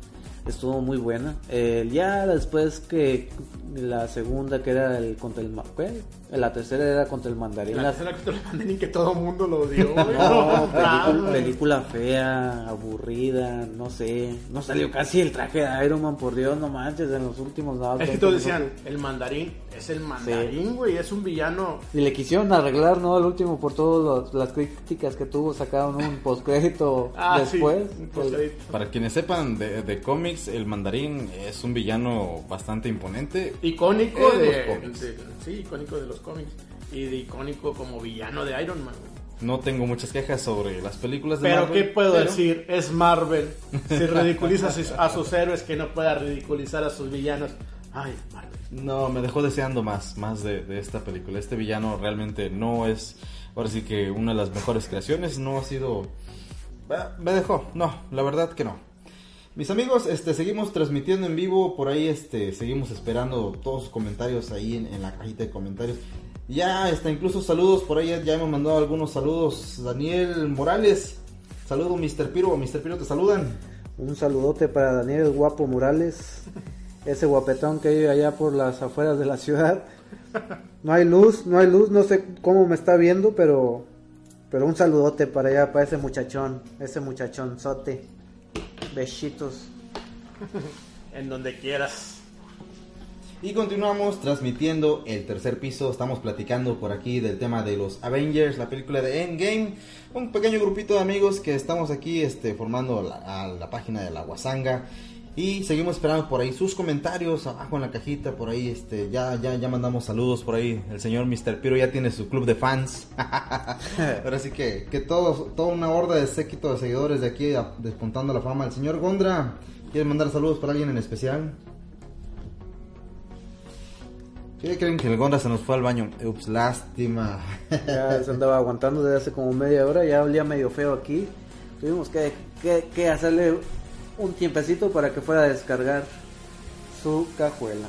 Estuvo muy buena. Eh, ya después que la segunda que era el contra el ¿qué? La tercera era contra el mandarín. la La- tercera te lo mandarín que todo el mundo lo güey. No, película, película fea, aburrida, no sé. No salió casi el traje de Iron Man, por Dios, no manches, en los últimos lados. Es que todos decían, el mandarín es el mandarín, güey, es un villano. Y le quisieron arreglar, ¿no? Al último, por todas las críticas que tuvo, sacaron un postcrédito Ah, después. sí, un Pues, postcrédito. Para quienes sepan de, de cómics, el mandarín es un villano bastante imponente. icónico de, los cómics. de- sí, icónico de los cómics y de icónico como villano de Iron Man. güey. No tengo muchas quejas sobre las películas de Pero Marvel, qué puedo pero- decir, es Marvel. Si ridiculiza a sus, héroes que no pueda ridiculizar a sus villanos. Ay. No, me dejó deseando más, más de, esta película. Este villano realmente no es, ahora sí que una de las mejores creaciones, no ha sido... Ah, Me dejó, no, la verdad que no. Mis amigos, este, seguimos transmitiendo en vivo, por ahí este, seguimos esperando todos sus comentarios ahí en, en la cajita de comentarios. Ya, está, incluso saludos, por ahí ya hemos mandado algunos saludos. Daniel Morales, saludo Mr. Piro, Mr. Piro te saludan. Un saludote para Daniel Guapo Morales, ese guapetón que vive allá por las afueras de la ciudad. No hay luz, no hay luz, no sé cómo me está viendo, pero pero un saludote para allá, para ese muchachón, ese muchachonzote. Besitos. En donde quieras. Y continuamos transmitiendo el tercer piso. Estamos platicando por aquí del tema de los Avengers, la película de Endgame. Un pequeño grupito de amigos que estamos aquí este, formando la, a la página de la Guasanga. Y seguimos esperando por ahí sus comentarios abajo en la cajita. Por ahí este, ya, ya, ya mandamos saludos por ahí. El señor Mr. Piro ya tiene su club de fans. Ahora sí que, que todos, toda una horda de séquito de seguidores de aquí a- despuntando la fama. El señor Gondra, ¿quiere mandar saludos para alguien en especial? ¿Qué creen que el Gondra se nos fue al baño? Ups, lástima. Ya se andaba aguantando desde hace como media hora, ya olía medio feo aquí. Tuvimos que, que, que hacerle un tiempecito para que fuera a descargar su cajuela.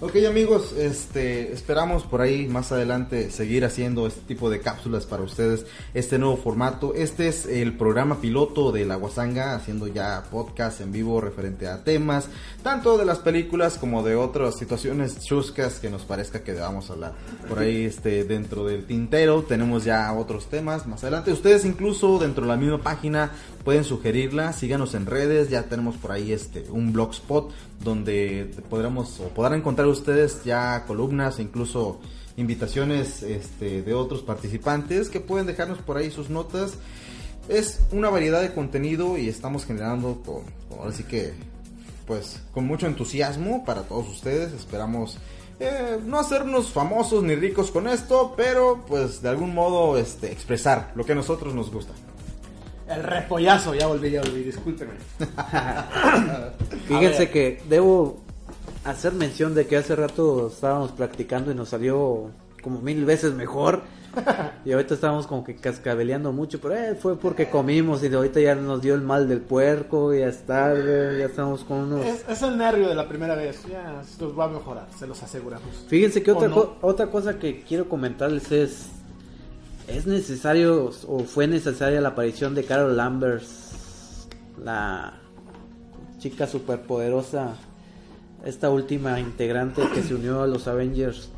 Ok amigos, este, esperamos por ahí más adelante seguir haciendo este tipo de cápsulas para ustedes, este nuevo formato. Este es el programa piloto de La Guasanga, haciendo ya podcast en vivo referente a temas, tanto de las películas como de otras situaciones chuscas que nos parezca que debamos hablar. Por ahí este, dentro del tintero tenemos ya otros temas más adelante. Ustedes incluso dentro de la misma página pueden sugerirla, síganos en redes, ya tenemos por ahí este un blogspot donde podremos o podrán encontrar ustedes ya columnas e incluso invitaciones este, de otros participantes que pueden dejarnos por ahí sus notas. Es una variedad de contenido y estamos generando con, que pues con mucho entusiasmo para todos ustedes. Esperamos eh, no hacernos famosos ni ricos con esto, pero pues de algún modo este, expresar lo que a nosotros nos gusta. El repollazo, ya volví, ya volví, discúlpenme. Fíjense que debo hacer mención de que hace rato estábamos practicando y nos salió como mil veces mejor. y ahorita estamos como que cascabeleando mucho, pero eh, fue porque comimos y de ahorita ya nos dio el mal del puerco, ya es tarde, ya estamos con unos... Es, es el nervio de la primera vez, ya esto va a mejorar, se los aseguramos. Fíjense que ¿O otra, no? co- otra cosa que quiero comentarles es, es necesario o fue necesaria la aparición de Carol Lambers, la chica superpoderosa, esta última integrante que se unió a los Avengers.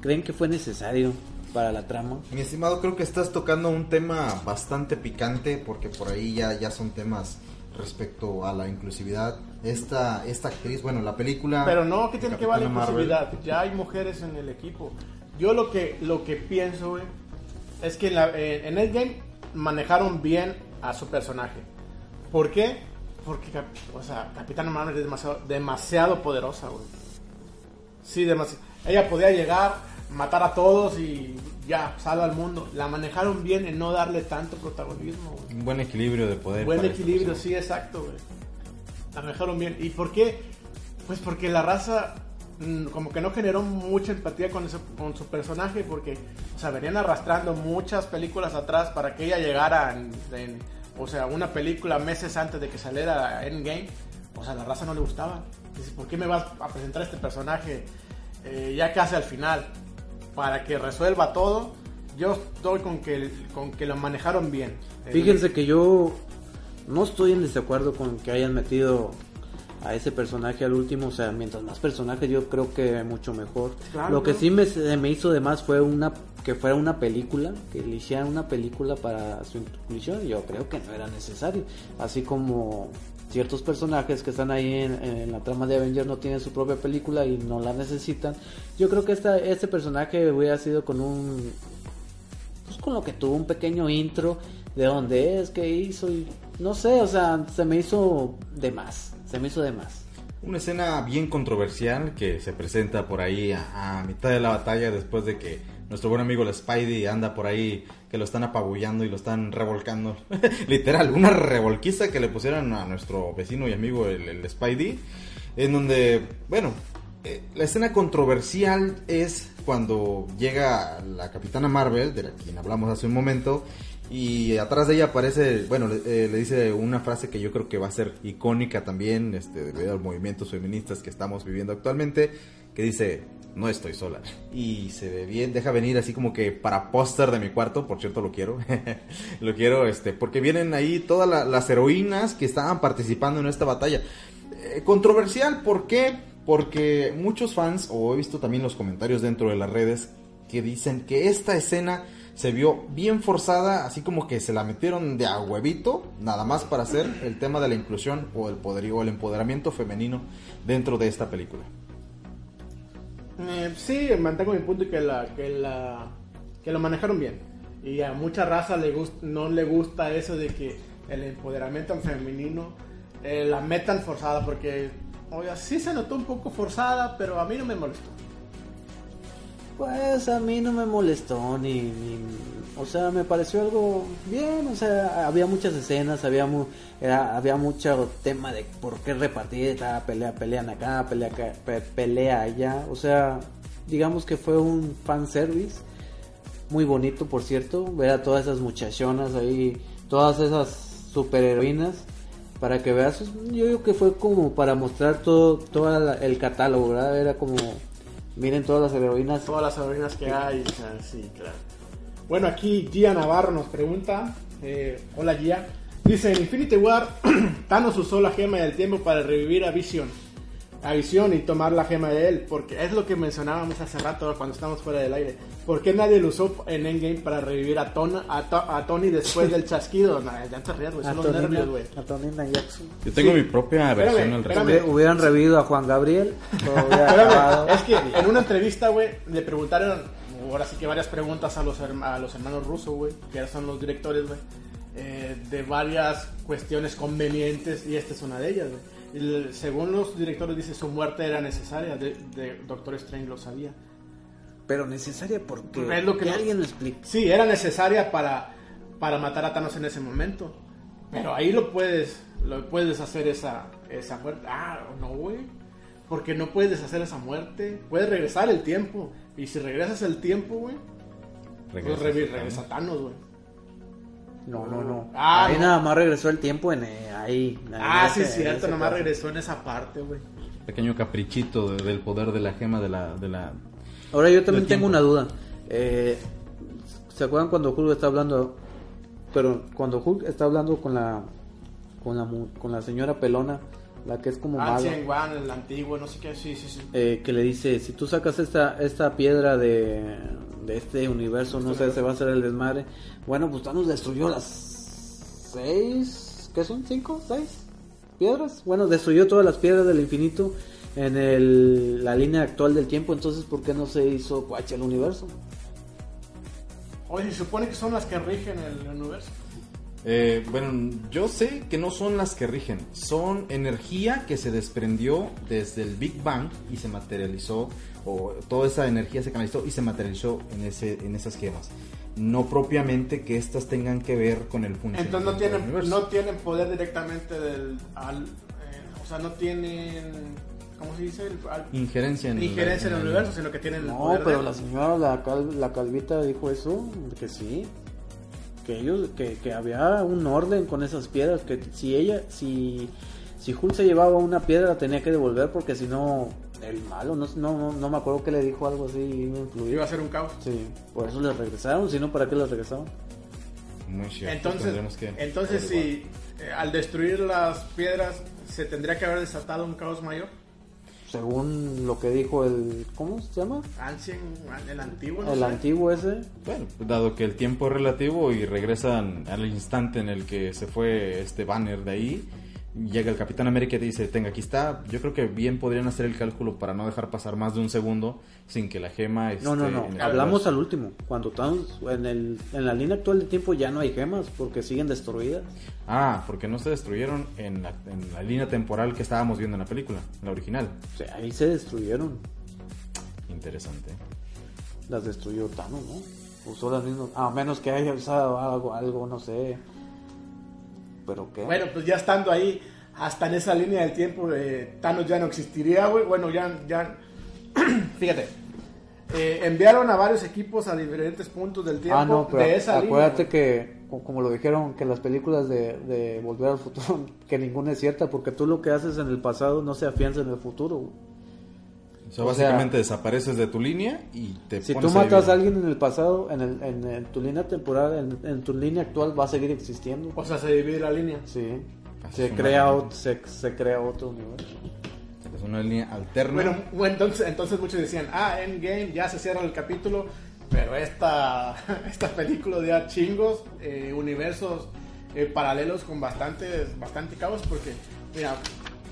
¿Creen que fue necesario para la trama? Mi estimado, creo que estás tocando un tema bastante picante porque por ahí ya, ya son temas respecto a la inclusividad. Esta, esta actriz, bueno, la película... Pero no, que tiene que ver la inclusividad. Ya hay mujeres en el equipo. Yo lo que, lo que pienso, güey, es que en, la, eh, en Endgame manejaron bien a su personaje. ¿Por qué? Porque, o sea, Capitana Marvel es demasiado, demasiado poderosa, güey. Sí, demasiado. Ella podía llegar, matar a todos y ya, salva al mundo. La manejaron bien en no darle tanto protagonismo, güey. Un buen equilibrio de poder. Buen equilibrio, sí, exacto, güey. La manejaron bien. ¿Y por qué? Pues porque la raza como que no generó mucha empatía con, su personaje porque, o sea, venían arrastrando muchas películas atrás para que ella llegara en- o sea, una película meses antes de que saliera Endgame. O sea, a la raza no le gustaba. Dice, ¿por qué me vas a presentar este personaje eh, ya casi al final? Para que resuelva todo. Yo estoy con que, con que lo manejaron bien. Fíjense que yo no estoy en desacuerdo con que hayan metido a ese personaje al último, o sea, mientras más personajes yo creo que mucho mejor. Claro, Lo que ¿no? sí me, me hizo de más fue una que fuera una película, que le hicieran una película para su inclusión, yo creo que no era necesario, así como ciertos personajes que están ahí en, en la trama de Avengers no tienen su propia película y no la necesitan. Yo creo que esta, este personaje hubiera sido con un pues con lo que tuvo un pequeño intro de dónde es, qué hizo y no sé, o sea, se me hizo de más, se me hizo de más. Una escena bien controversial que se presenta por ahí a, a mitad de la batalla después de que nuestro buen amigo el Spidey anda por ahí que lo están apabullando y lo están revolcando. Literal, una revolquiza que le pusieron a nuestro vecino y amigo el, Spidey. En donde, bueno, eh, la escena controversial es cuando llega la Capitana Marvel, de la quien hablamos hace un momento, y atrás de ella aparece, bueno, le, eh, le dice una frase que yo creo que va a ser icónica también, este, debido a los movimientos feministas que estamos viviendo actualmente, que dice, no estoy sola. Y se ve bien, deja venir así como que para póster de mi cuarto, por cierto lo quiero, lo quiero, este, porque vienen ahí todas la- las heroínas que estaban participando en esta batalla. Eh, controversial, ¿por qué? Porque muchos fans, o he visto también los comentarios dentro de las redes, que dicen que esta escena se vio bien forzada, así como que se la metieron de a huevito, nada más para hacer el tema de la inclusión o el poderío o el empoderamiento femenino dentro de esta película. Eh, sí, mantengo mi punto que la, que la que lo manejaron bien. Y a mucha raza le gust- no le gusta eso de que el empoderamiento femenino eh, la metan forzada porque oye, sí se notó un poco forzada, pero a mí no me molestó. Pues a mí no me molestó ni, ni- o sea, me pareció algo bien, o sea, había muchas escenas, había mu- era- había mucho tema de por qué repartir, pelea, pelean acá, pelea pelea allá, o sea, digamos que fue un fan service muy bonito, por cierto, ver a todas esas muchachonas ahí, todas esas superheroínas para que veas, yo digo que fue como para mostrar todo todo el catálogo, ¿verdad? Era como miren todas las heroínas. Todas las sobrinas que hay, sí, claro. Bueno, aquí Gia Navarro nos pregunta, eh, hola Gia, dice, en Infinity War, Thanos usó la gema del tiempo para revivir a Vision, a Vision y tomar la gema de él, porque es lo que mencionábamos hace rato cuando estábamos fuera del aire. ¿Por qué nadie lo usó en Endgame para revivir a, Ton- a, To- a Tony después del chasquido? No, ya te rías, güey, son los nervios, güey. Antonina Jackson. Yo tengo Sí. mi propia Espérame, versión al espérame. respecto. Hubiera- Hubieran revivido a Juan Gabriel. Espérame, es que en una entrevista, güey, le preguntaron, ahora sí que varias preguntas a los, herma- a los hermanos rusos, güey, que son los directores, güey, eh, de varias cuestiones convenientes y esta es una de ellas, güey. Y el- según los directores, dice su muerte era necesaria, de, de Doctor Strange lo sabía. Pero necesaria porque Es lo que que no- alguien lo explique. Sí, era necesaria para, para matar a Thanos en ese momento. Pero ahí lo puedes, lo puedes hacer esa, esa muerte. Ah, no, güey. Porque no puedes hacer esa muerte. Puedes regresar el tiempo. Y si regresas el tiempo, güey, Pues Regresa revi- Thanos. regresa Thanos, güey. No, no, no. Ah, ahí no. nada más regresó el tiempo en eh, ahí. Ah, sí, es cierto, nomás caso. regresó en esa parte, güey. Pequeño caprichito de- del poder de la gema de la... De la... Ahora yo también tengo tiempo. una duda. Eh, ¿Se acuerdan cuando Hulk está hablando? Pero cuando Hulk está hablando con la con la mu- con la señora pelona, la que es como mala, Ancient One, el antiguo, no sé qué, sí, sí, sí. eh, que le dice si tú sacas esta esta piedra de, de este universo, no sé, se va a hacer el desmadre. Bueno, pues Thanos destruyó las seis, ¿qué son? ¿Cinco? ¿Seis? piedras. Bueno, destruyó todas las piedras del infinito en el, la línea actual del tiempo. Entonces, ¿por qué no se hizo Quacha el universo? Oye, se supone que son las que rigen el universo. Eh, bueno, yo sé que no son las que rigen, son energía que se desprendió desde el Big Bang y se materializó, o toda esa energía se canalizó y se materializó en, ese, en esas gemas. No propiamente que estas tengan que ver con el funcionamiento Entonces no tienen, del universo. no tienen poder directamente del... Al, eh, o sea, no tienen... ¿Cómo se dice? El- al- Injerencia en, injerencia en el en universo, sino que tienen el No, poder pero de- la señora, la, cal- la calvita dijo eso, que sí. Que ellos, que, que había un orden con esas piedras, que si ella, si, si Hulk se llevaba una piedra la tenía que devolver porque si no, el malo, no, no, no, no me acuerdo que le dijo algo así. Iba a ser un caos. Sí, por eso le regresaron, si no, ¿para qué les regresaron? Muy cierto, Entonces, que entonces averiguar. si eh, al destruir las piedras se tendría que haber desatado un caos mayor. Según lo que dijo el, ¿cómo se llama? Ancient, el antiguo, no El sé. antiguo ese. Bueno, dado que el tiempo es relativo y regresan al instante en el que se fue este banner de ahí, llega el Capitán América y te dice, tenga, aquí está. Yo creo que bien podrían hacer el cálculo para no dejar pasar más de un segundo sin que la gema esté No, no, no. Hablamos al último. Cuando Thanos, en, el, en la línea actual de tiempo ya no hay gemas porque siguen destruidas. Ah, porque no se destruyeron en la, en la línea temporal que estábamos viendo en la película, en la original. O sea, ahí se destruyeron. Interesante. Las destruyó Thanos, ¿no? Usó las mismas. A menos que haya usado algo, algo no sé. ¿Pero qué? Bueno, pues ya estando ahí, hasta en esa línea del tiempo, eh, Thanos ya no existiría, güey. Bueno, ya, ya, fíjate, eh, enviaron a varios equipos a diferentes puntos del tiempo ah, no, pero de esa acuérdate línea. que, co- como lo dijeron, que las películas de, de Volver al Futuro, que ninguna es cierta, porque tú lo que haces en el pasado no se afianza en el futuro. güey. O sea, O sea, básicamente desapareces de tu línea y te Si tú pones matas a alguien en el pasado, en, el, en, en tu línea temporal, en, en tu línea actual, va a seguir existiendo. O sea, se divide la línea. Sí. Así Se crea, una- ot- se, se crea otro universo. Es una línea alterna. Bueno, bueno, entonces, entonces muchos decían, ah, Endgame, ya se cierra el capítulo, pero esta, esta película de chingos, eh, universos eh, paralelos con bastantes, bastante caos, porque, mira,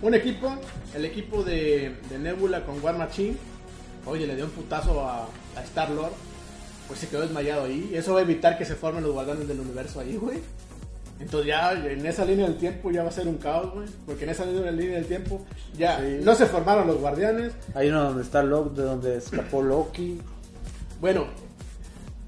un equipo, el equipo de, de Nebula con War Machine, oye, le dio un putazo a, a Star-Lord, pues se quedó desmayado ahí, eso va a evitar que se formen los guardianes del universo ahí, güey. Entonces ya en esa línea del tiempo ya va a ser un caos, güey. Porque en esa línea línea del tiempo ya Sí. no se formaron los guardianes, Hay uno donde está Loki, de donde escapó Loki. Bueno,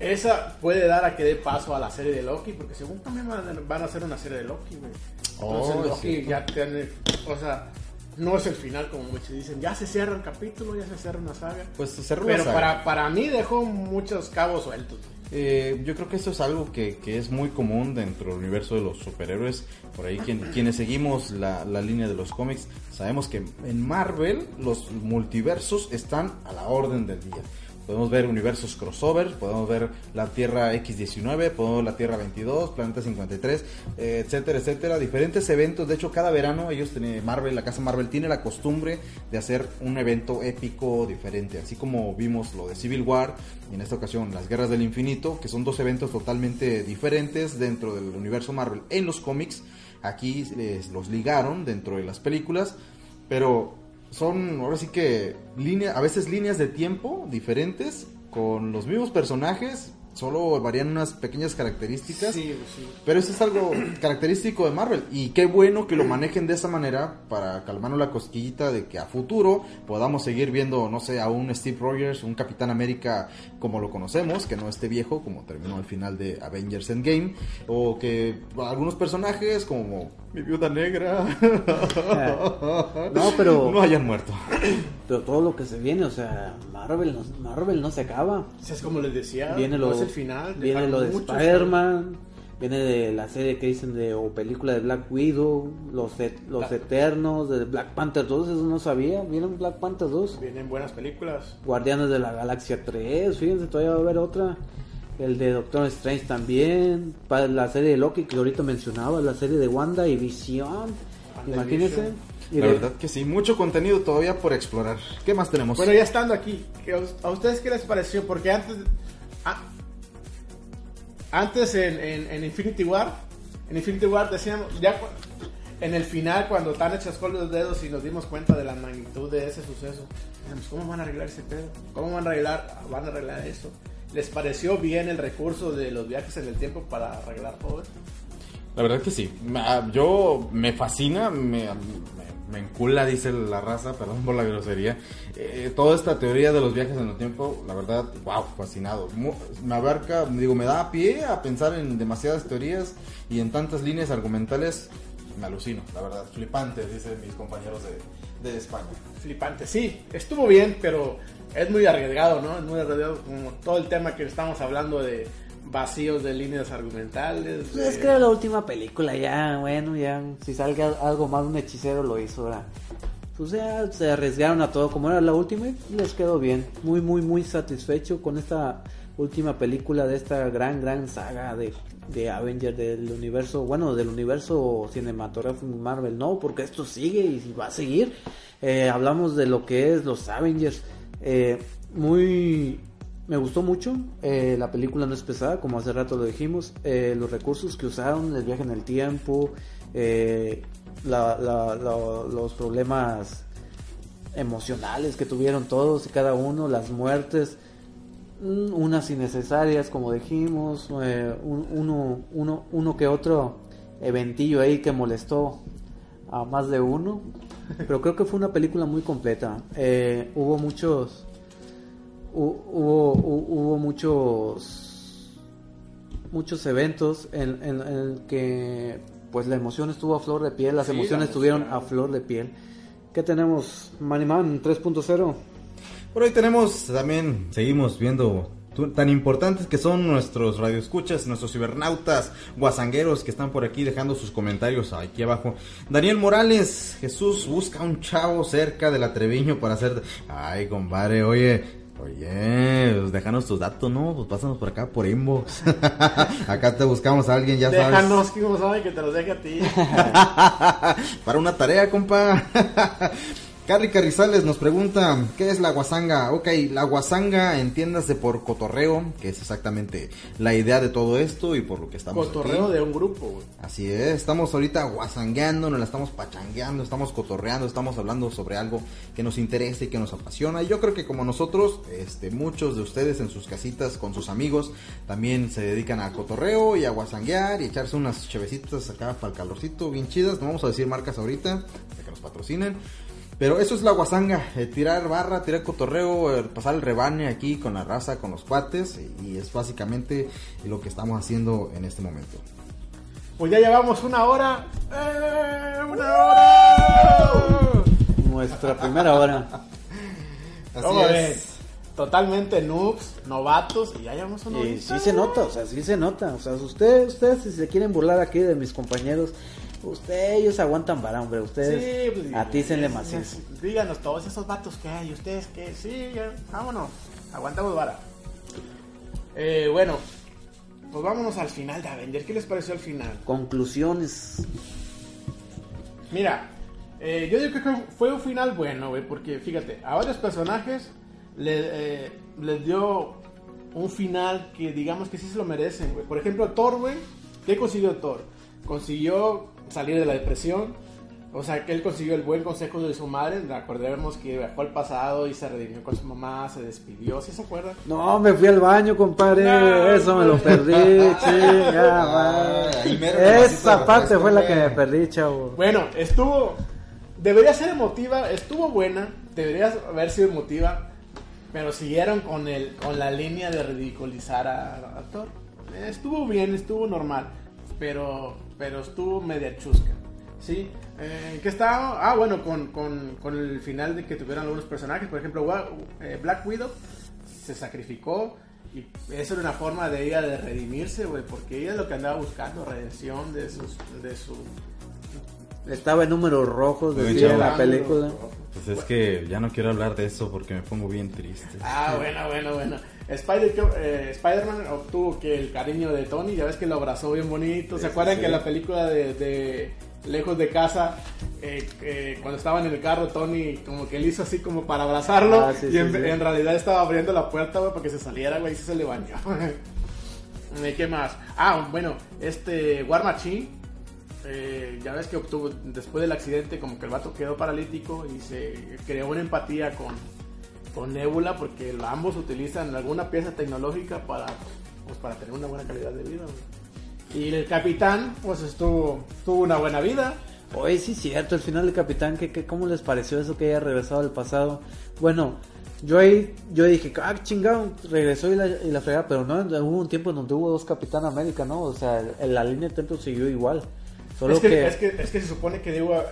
esa puede dar a que dé paso a la serie de Loki, porque según también van a, hacer una serie de Loki, güey. Entonces Oh, Loki ya tiene, o sea, no es el final como muchos dicen, ya se cierra el capítulo, ya se cierra una saga. Pues se la Pero saga. para, para mí dejó muchos cabos sueltos. Eh, yo creo que esto es algo que, que es muy común dentro del universo de los superhéroes. Por ahí quien- quienes seguimos la, la línea de los cómics sabemos que en Marvel los multiversos están a la orden del día. Podemos ver universos crossover, podemos ver la Tierra X19, podemos ver la Tierra 22, Planeta 53, eh, etcétera, etcétera. Diferentes eventos. De hecho, cada verano ellos tienen, Marvel, la casa Marvel tiene la costumbre de hacer un evento épico diferente. Así como vimos lo de Civil War y en esta ocasión las Guerras del Infinito, que son dos eventos totalmente diferentes dentro del universo Marvel en los cómics. Aquí les- los ligaron dentro de las películas, pero son ahora sí que línea, a veces líneas de tiempo diferentes con los mismos personajes, solo varían unas pequeñas características. Sí, sí. Pero eso es algo característico de Marvel. Y qué bueno que lo manejen de esa manera para calmarnos la cosquillita de que a futuro podamos seguir viendo, no sé, a un Steve Rogers, un Capitán América como lo conocemos, que no esté viejo, como terminó al final de Avengers Endgame. O que algunos personajes como mi viuda negra No, pero- no hayan muerto. Pero todo lo que se viene, o sea, Marvel no, Marvel no se acaba. O sea, es como les decía, Viene no el final. Viene lo de. Spider-Man. Viene de la serie que dicen de o película de Black Widow, los e- los La- Eternos, de Black Panther 2, eso no sabía. Vienen Black Panther 2. Vienen buenas películas. Guardianes de la Galaxia 3, fíjense, todavía va a haber otra. El de Doctor Strange también. Para la serie de Loki que ahorita mencionaba, la serie de Wanda y Visión. Imagínense. Vision. Y La de- verdad que sí, mucho contenido todavía por explorar. ¿Qué más tenemos? Bueno, ya estando aquí, ¿qué os- ¿a ustedes qué les pareció? Porque antes. Antes en, en- en Infinity War, en Infinity War decíamos, ya en el final, cuando Thanos chascó los dedos y nos dimos cuenta de la magnitud de ese suceso, decíamos, ¿cómo van a arreglar ese pedo? ¿Cómo van a arreglar, van a arreglar esto? ¿Les pareció bien el recurso de los viajes en el tiempo para arreglar todo esto? La verdad que sí. Ma- Yo me fascina, me, me, me encula, dice la raza, perdón por la grosería. Eh, toda esta teoría de los viajes en el tiempo, la verdad, wow, fascinado. Me abarca, digo, me da pie a pensar en demasiadas teorías y en tantas líneas argumentales. Me alucino, la verdad, flipante, dicen mis compañeros de, de España. Flipante, sí, estuvo bien, pero es muy arriesgado, ¿no? Es muy arriesgado como todo el tema que estamos hablando de vacíos de líneas argumentales. Pues es que era la última película, ya, bueno, ya, si salga algo más, un hechicero lo hizo, ahora. Pues ya se arriesgaron a todo, como era la última, y les quedó bien. Muy, muy, muy satisfecho con esta última película de esta gran, gran saga de, de Avengers del universo, bueno, del universo cinematográfico Marvel, no, porque esto sigue y va a seguir. Eh, hablamos de lo que es los Avengers, eh, muy me gustó mucho. eh, la película no es pesada, como hace rato lo dijimos. eh, los recursos que usaron, el viaje en el tiempo, eh, la- la- la- los problemas emocionales que tuvieron todos y cada uno, las muertes, mm, unas innecesarias, como dijimos, eh, un- uno, uno, uno que otro eventillo ahí que molestó a más de uno. Pero creo que fue una película muy completa. Eh, hubo muchos hubo, hu- hubo muchos muchos eventos en, en- en el que pues la emoción estuvo a flor de piel, las Sí, emociones estuvieron a flor de piel. ¿Qué tenemos? Maniman 3.0. Por hoy tenemos también, seguimos viendo tan importantes que son nuestros radioescuchas, nuestros cibernautas, guasangueros que están por aquí dejando sus comentarios aquí abajo. Daniel Morales, Jesús busca un chavo cerca de la Treviño para hacer... Ay, compadre, oye... Oye, pues déjanos tus datos, ¿no? Pues pásanos por acá por inbox. acá te buscamos a alguien, ya sabes. Déjanos, que no sabe que te los deje a ti. Para una tarea, compa. Carly Carrizales nos pregunta, ¿qué es la guasanga? Ok, la guasanga entiéndase por cotorreo, que es exactamente la idea de todo esto y por lo que estamos Cotorreo aquí. de un grupo, güey. Así es, estamos ahorita guasangueando, nos la estamos pachangueando, estamos cotorreando, estamos hablando sobre algo que nos interesa y que nos apasiona. Y yo creo que como nosotros, este, muchos de ustedes en sus casitas con sus amigos también se dedican a cotorreo y a guasanguear y echarse unas chevecitas acá para el calorcito bien chidas. No vamos a decir marcas ahorita, para que nos patrocinen. Pero eso es la guasanga, eh, tirar barra, tirar cotorreo, eh, pasar el rebane aquí con la raza, con los cuates, y, y es básicamente lo que estamos haciendo en este momento. Pues ya llevamos una hora. ¡Eh! ¡Una hora! Nuestra primera hora. Así ¿Cómo es. ves? Totalmente noobs, novatos, y ya llevamos una Y horita. sí se nota, o sea, sí se nota. O sea, ustedes, ustedes si se quieren burlar aquí de mis compañeros, ustedes ellos aguantan vara, hombre. Ustedes Sí, pues, atícenle macizo. Díganos todos esos vatos que hay, ustedes que sí, ya, vámonos, aguantamos vara. Eh, bueno, pues vámonos al final de Avengers. ¿Qué les pareció al final? Conclusiones. Mira, eh, yo digo que fue un final bueno, güey, porque fíjate, a varios personajes le- eh, les dio un final que digamos que sí se lo merecen, güey. Por ejemplo, Thor, güey, ¿qué consiguió Thor? Consiguió salir de la depresión, o sea, que él consiguió el buen consejo de su madre. Recordemos que viajó al pasado y se redimió con su mamá, se despidió, ¿sí se acuerdan? No, me fui al baño, compadre. No, Eso me lo perdí, chinga, Esa parte fue la que me perdí, chavo. Bueno, estuvo. Debería ser emotiva, estuvo buena, debería haber sido emotiva, pero siguieron con el con la línea de ridiculizar a, a Thor. Estuvo bien, estuvo normal, pero pero estuvo media chusca. ¿Sí? Eh, ¿Qué estaba? Ah, bueno, con, con, con el final de que tuvieron algunos personajes, por ejemplo, eh, Black Widow se sacrificó Y eso era una forma de ella de redimirse, güey, porque ella es lo que andaba buscando, redención de, sus, de su... Estaba en números rojos, De la película. Pues es que ya no quiero hablar de eso porque me pongo bien triste. Ah, bueno, bueno, bueno. Spider, eh, Spider-Man obtuvo que el cariño de Tony, ya ves que lo abrazó bien bonito. ¿Se acuerdan sí. que en la película de, de Lejos de Casa, eh, eh, cuando estaban en el carro, Tony como que le hizo así como para abrazarlo Ah, sí, y sí, en, realidad estaba abriendo la puerta, güey, para que se saliera, güey, y se le bañó. ¿Y qué más? Ah, bueno, este War Machine, ya ves que obtuvo, después del accidente, como que el vato quedó paralítico y se creó una empatía con, con Nebula porque ambos utilizan alguna pieza tecnológica para, pues, para tener una buena calidad de vida. Y el capitán, pues estuvo, tuvo una buena vida. Oye, sí, cierto, el final del Capitán, ¿qué, qué, cómo les pareció eso que haya regresado al pasado? Bueno, yo ahí, yo dije, ah, chingado, regresó y la, y la fregada, pero no, hubo un tiempo en donde hubo dos Capitán América, ¿no? O sea, el- la línea de tiempo siguió igual. Solo Es que, que, es, que, es que se supone que digo,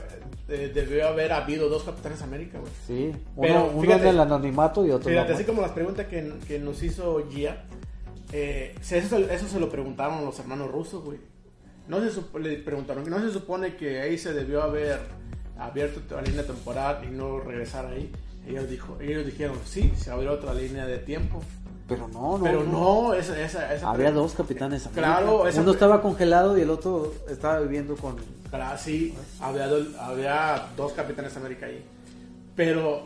eh, debió haber habido dos capitanes América, güey. sí, uno, Pero, uno fíjate, en el anonimato y otro Fíjate, así como las preguntas que, que nos hizo Gia, eh, eso, eso se lo preguntaron los hermanos rusos, güey. No se le preguntaron, no se supone que ahí se debió haber abierto la línea temporal y no regresar ahí. Ellos, dijo, ellos dijeron, sí, se abrió otra línea de tiempo. Pero no, no. Pero no, esa, esa, esa Había dos Capitanes América. Claro, esa uno estaba congelado y el otro estaba viviendo con... Claro, sí, había, do- había dos Capitanes América ahí. Pero,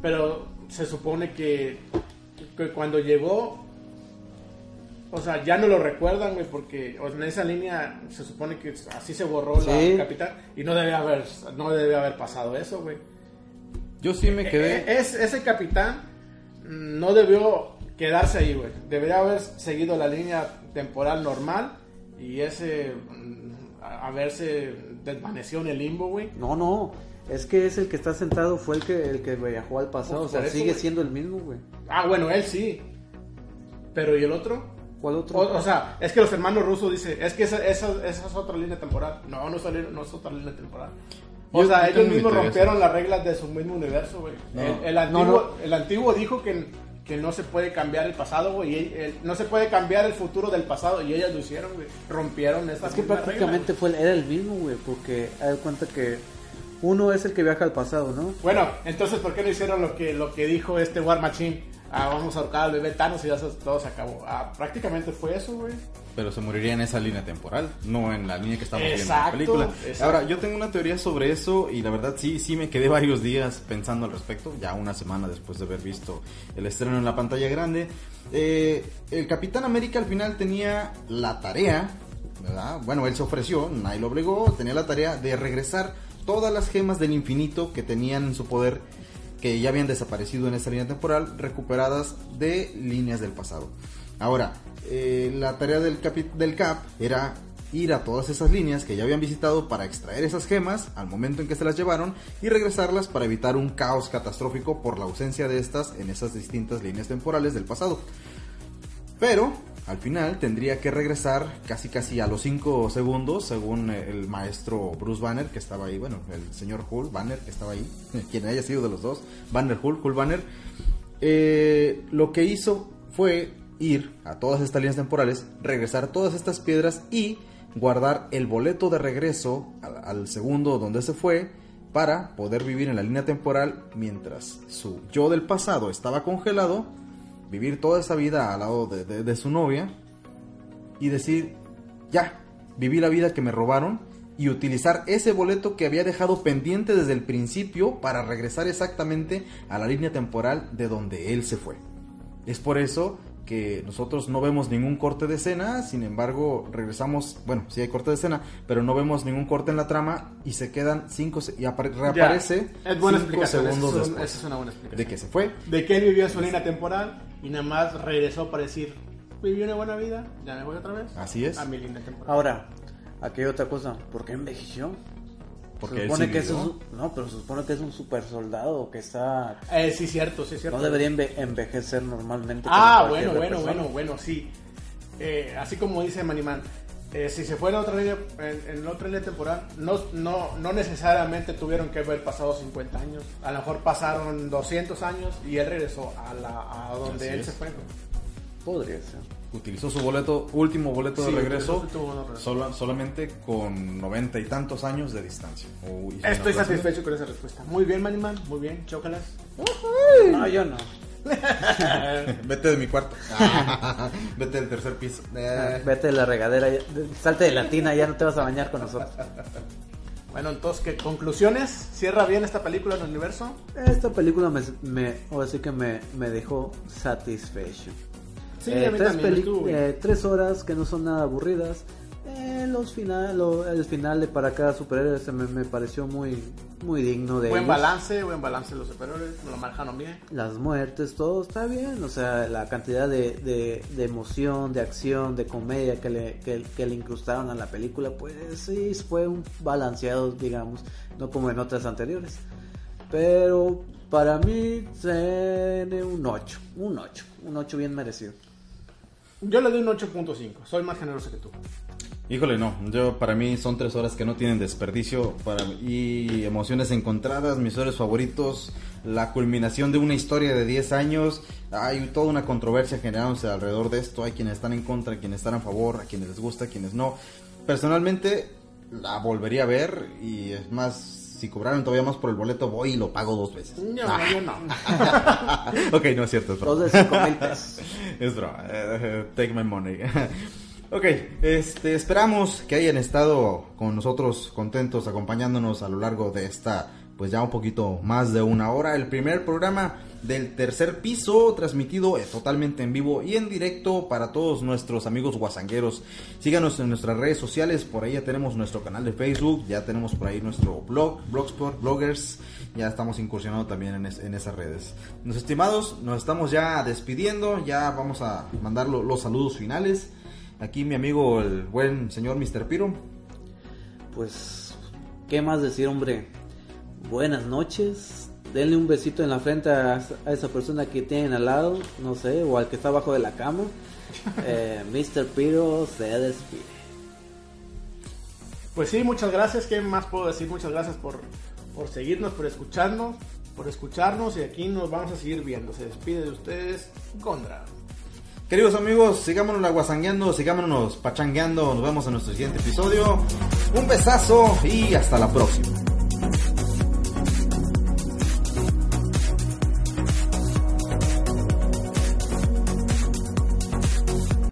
pero se supone que, que cuando llegó, o sea, ya no lo recuerdan, güey, porque en esa línea se supone que así se borró Sí. la Capitán y no debe haber, no debe haber pasado eso, güey. Yo sí me Eh, quedé. Es, ese capitán no debió quedarse ahí, güey. Debería haber seguido la línea temporal normal y ese mm, haberse desvanecido en el limbo, güey. No, no. Es que es el que está sentado, fue el que, el que viajó al pasado. Pues o sea, eso, sigue siendo el mismo, güey. Ah, bueno, él sí. Pero ¿y el otro? ¿Cuál otro? O, o sea, es que los hermanos rusos dicen, es que esa, esa, esa es otra línea temporal. No, no es, no es otra línea temporal. O Yo- sea, yo ellos mismos rompieron las reglas de su mismo universo, güey. No. El, el No, antiguo, no. el antiguo dijo que, que no se puede cambiar el pasado, güey. y el- no se puede cambiar el futuro del pasado. Y ellas lo hicieron, güey. Rompieron esa Es que prácticamente fue, el- era el mismo, güey, porque hay cuenta que uno es el que viaja al pasado, ¿no? regla. Bueno, entonces, ¿por qué no hicieron lo que, lo que dijo este War Machine? Ah, vamos a ahorcar al bebé Thanos y ya se- todo se acabó. Ah, prácticamente fue eso, güey. Pero se moriría en esa línea temporal, no en la línea que estamos viendo en la película. exacto. Ahora, yo tengo una teoría sobre eso y la verdad sí, sí me quedé varios días pensando al respecto, ya una semana después de haber visto el estreno en la pantalla grande. Eh, el Capitán América al final tenía la tarea, ¿verdad? Bueno, él se ofreció, nadie lo obligó, tenía la tarea de regresar todas las gemas del infinito que tenían en su poder que ya habían desaparecido en esa línea temporal, recuperadas de líneas del pasado. Ahora, eh, la tarea del, CAP era ir a todas esas líneas que ya habían visitado para extraer esas gemas al momento en que se las llevaron y regresarlas para evitar un caos catastrófico por la ausencia de estas en esas distintas líneas temporales del pasado. Pero al final tendría que regresar casi casi a los 5 segundos, según el maestro Bruce Banner que estaba ahí, bueno, el señor Hull Banner que estaba ahí, quien haya sido de los dos, Banner Hull, Hull Banner, eh, lo que hizo fue ir a todas estas líneas temporales, regresar todas estas piedras y guardar el boleto de regreso al, segundo donde se fue para poder vivir en la línea temporal mientras su yo del pasado estaba congelado, vivir toda esa vida al lado de- de su novia y decir, ya, viví la vida que me robaron y utilizar ese boleto que había dejado pendiente desde el principio para regresar exactamente a la línea temporal de donde él se fue. Es por eso que nosotros no vemos ningún corte de escena, sin embargo regresamos, bueno, sí hay corte de escena, pero no vemos ningún corte en la trama y se quedan cinco y apare- reaparece Ya, es buena cinco explicación. segundos esa es, después esa es una buena explicación. de que se fue. de que él vivió su línea temporal y nada más regresó para decir, viví una buena vida, ya me voy otra vez. Así es. A mi línea temporal. Ahora, aquí hay otra cosa. ¿Por qué envejeció? Porque se él supone sí que es un, no, pero se supone que es un super soldado que está Eh, sí, cierto, sí, cierto. no debería enve- envejecer normalmente. Ah, bueno, bueno, persona. bueno, bueno, sí. Eh, así como dice Maniman, eh, si se fuera a otra línea, en, en otra línea temporal, no, no, no necesariamente tuvieron que haber pasado 50 años. A lo mejor pasaron 200 años y él regresó a, la, a donde Así él es. se fue. Podría ser. Utilizó su boleto, último boleto Sí, de regreso, boleto. sola- solamente con noventa y tantos años de distancia. O Estoy satisfecho con esa respuesta. Muy bien, Maniman. Muy bien, chócalas. No, yo no. Vete de mi cuarto. Vete del tercer piso. Eh, Vete de la regadera, salte de la tina, ya no te vas a bañar con nosotros. Bueno, entonces, ¿qué conclusiones? ¿Cierra bien esta película en el universo? Esta película me, me ahora sí que me, me dejó satisfecho. Sí, Eh, tres, eh, tres horas que no son nada aburridas. Eh, los final, lo- el final de para cada superhéroe se me, me pareció muy, muy digno de Buen ellos. balance, buen balance de los superiores, lo manejaron bien. Las muertes, todo está bien. O sea, la cantidad de, de, de emoción, de acción, de comedia que le, que, que le incrustaron a la película, pues sí, fue un balanceado, digamos, no como en otras anteriores. Pero para mí tiene un 8, un 8, un 8 bien merecido. Yo le doy un 8.5, soy más generoso que tú. Híjole, no. Yo, para mí son tres horas que no tienen desperdicio. Para y emociones encontradas, mis héroes favoritos, la culminación de una historia de 10 años. Hay toda una controversia generándose alrededor de esto. Hay quienes están en contra, quienes están a favor, a quienes les gusta, a quienes no. Personalmente, la volvería a ver. Y es más, si cobraron todavía más por el boleto, voy y lo pago dos veces. No, yo no. ok, no es cierto, es broma. Dos de 5 mil pesos. Es broma. eh, take my money. ok, este, esperamos que hayan estado con nosotros contentos, acompañándonos a lo largo de esta, pues ya un poquito más de una hora. El primer programa del tercer piso, transmitido eh, totalmente en vivo y en directo para todos nuestros amigos guasangueros. Síganos en nuestras redes sociales, por ahí ya tenemos nuestro canal de Facebook, ya tenemos por ahí nuestro blog, Blogspot, Bloggers. Ya estamos incursionando también en, es- en esas redes. Los estimados, nos estamos ya despidiendo. Ya vamos a mandar lo- los saludos finales. Aquí mi amigo, el buen señor Mr. Piro. Pues, ¿qué más decir, hombre? Buenas noches. Denle un besito en la frente a, a esa persona que tienen al lado, no sé, o al que está abajo de la cama. Eh, Mr. Piro se despide. Pues sí, muchas gracias. ¿Qué más puedo decir? Muchas gracias por, por seguirnos, por escucharnos, por escucharnos y aquí nos vamos a seguir viendo. Se despide de ustedes Gondra. Queridos amigos, sigámonos la guasangueando, sigámonos pachangueando. Nos vemos en nuestro siguiente episodio. Un besazo y hasta la próxima.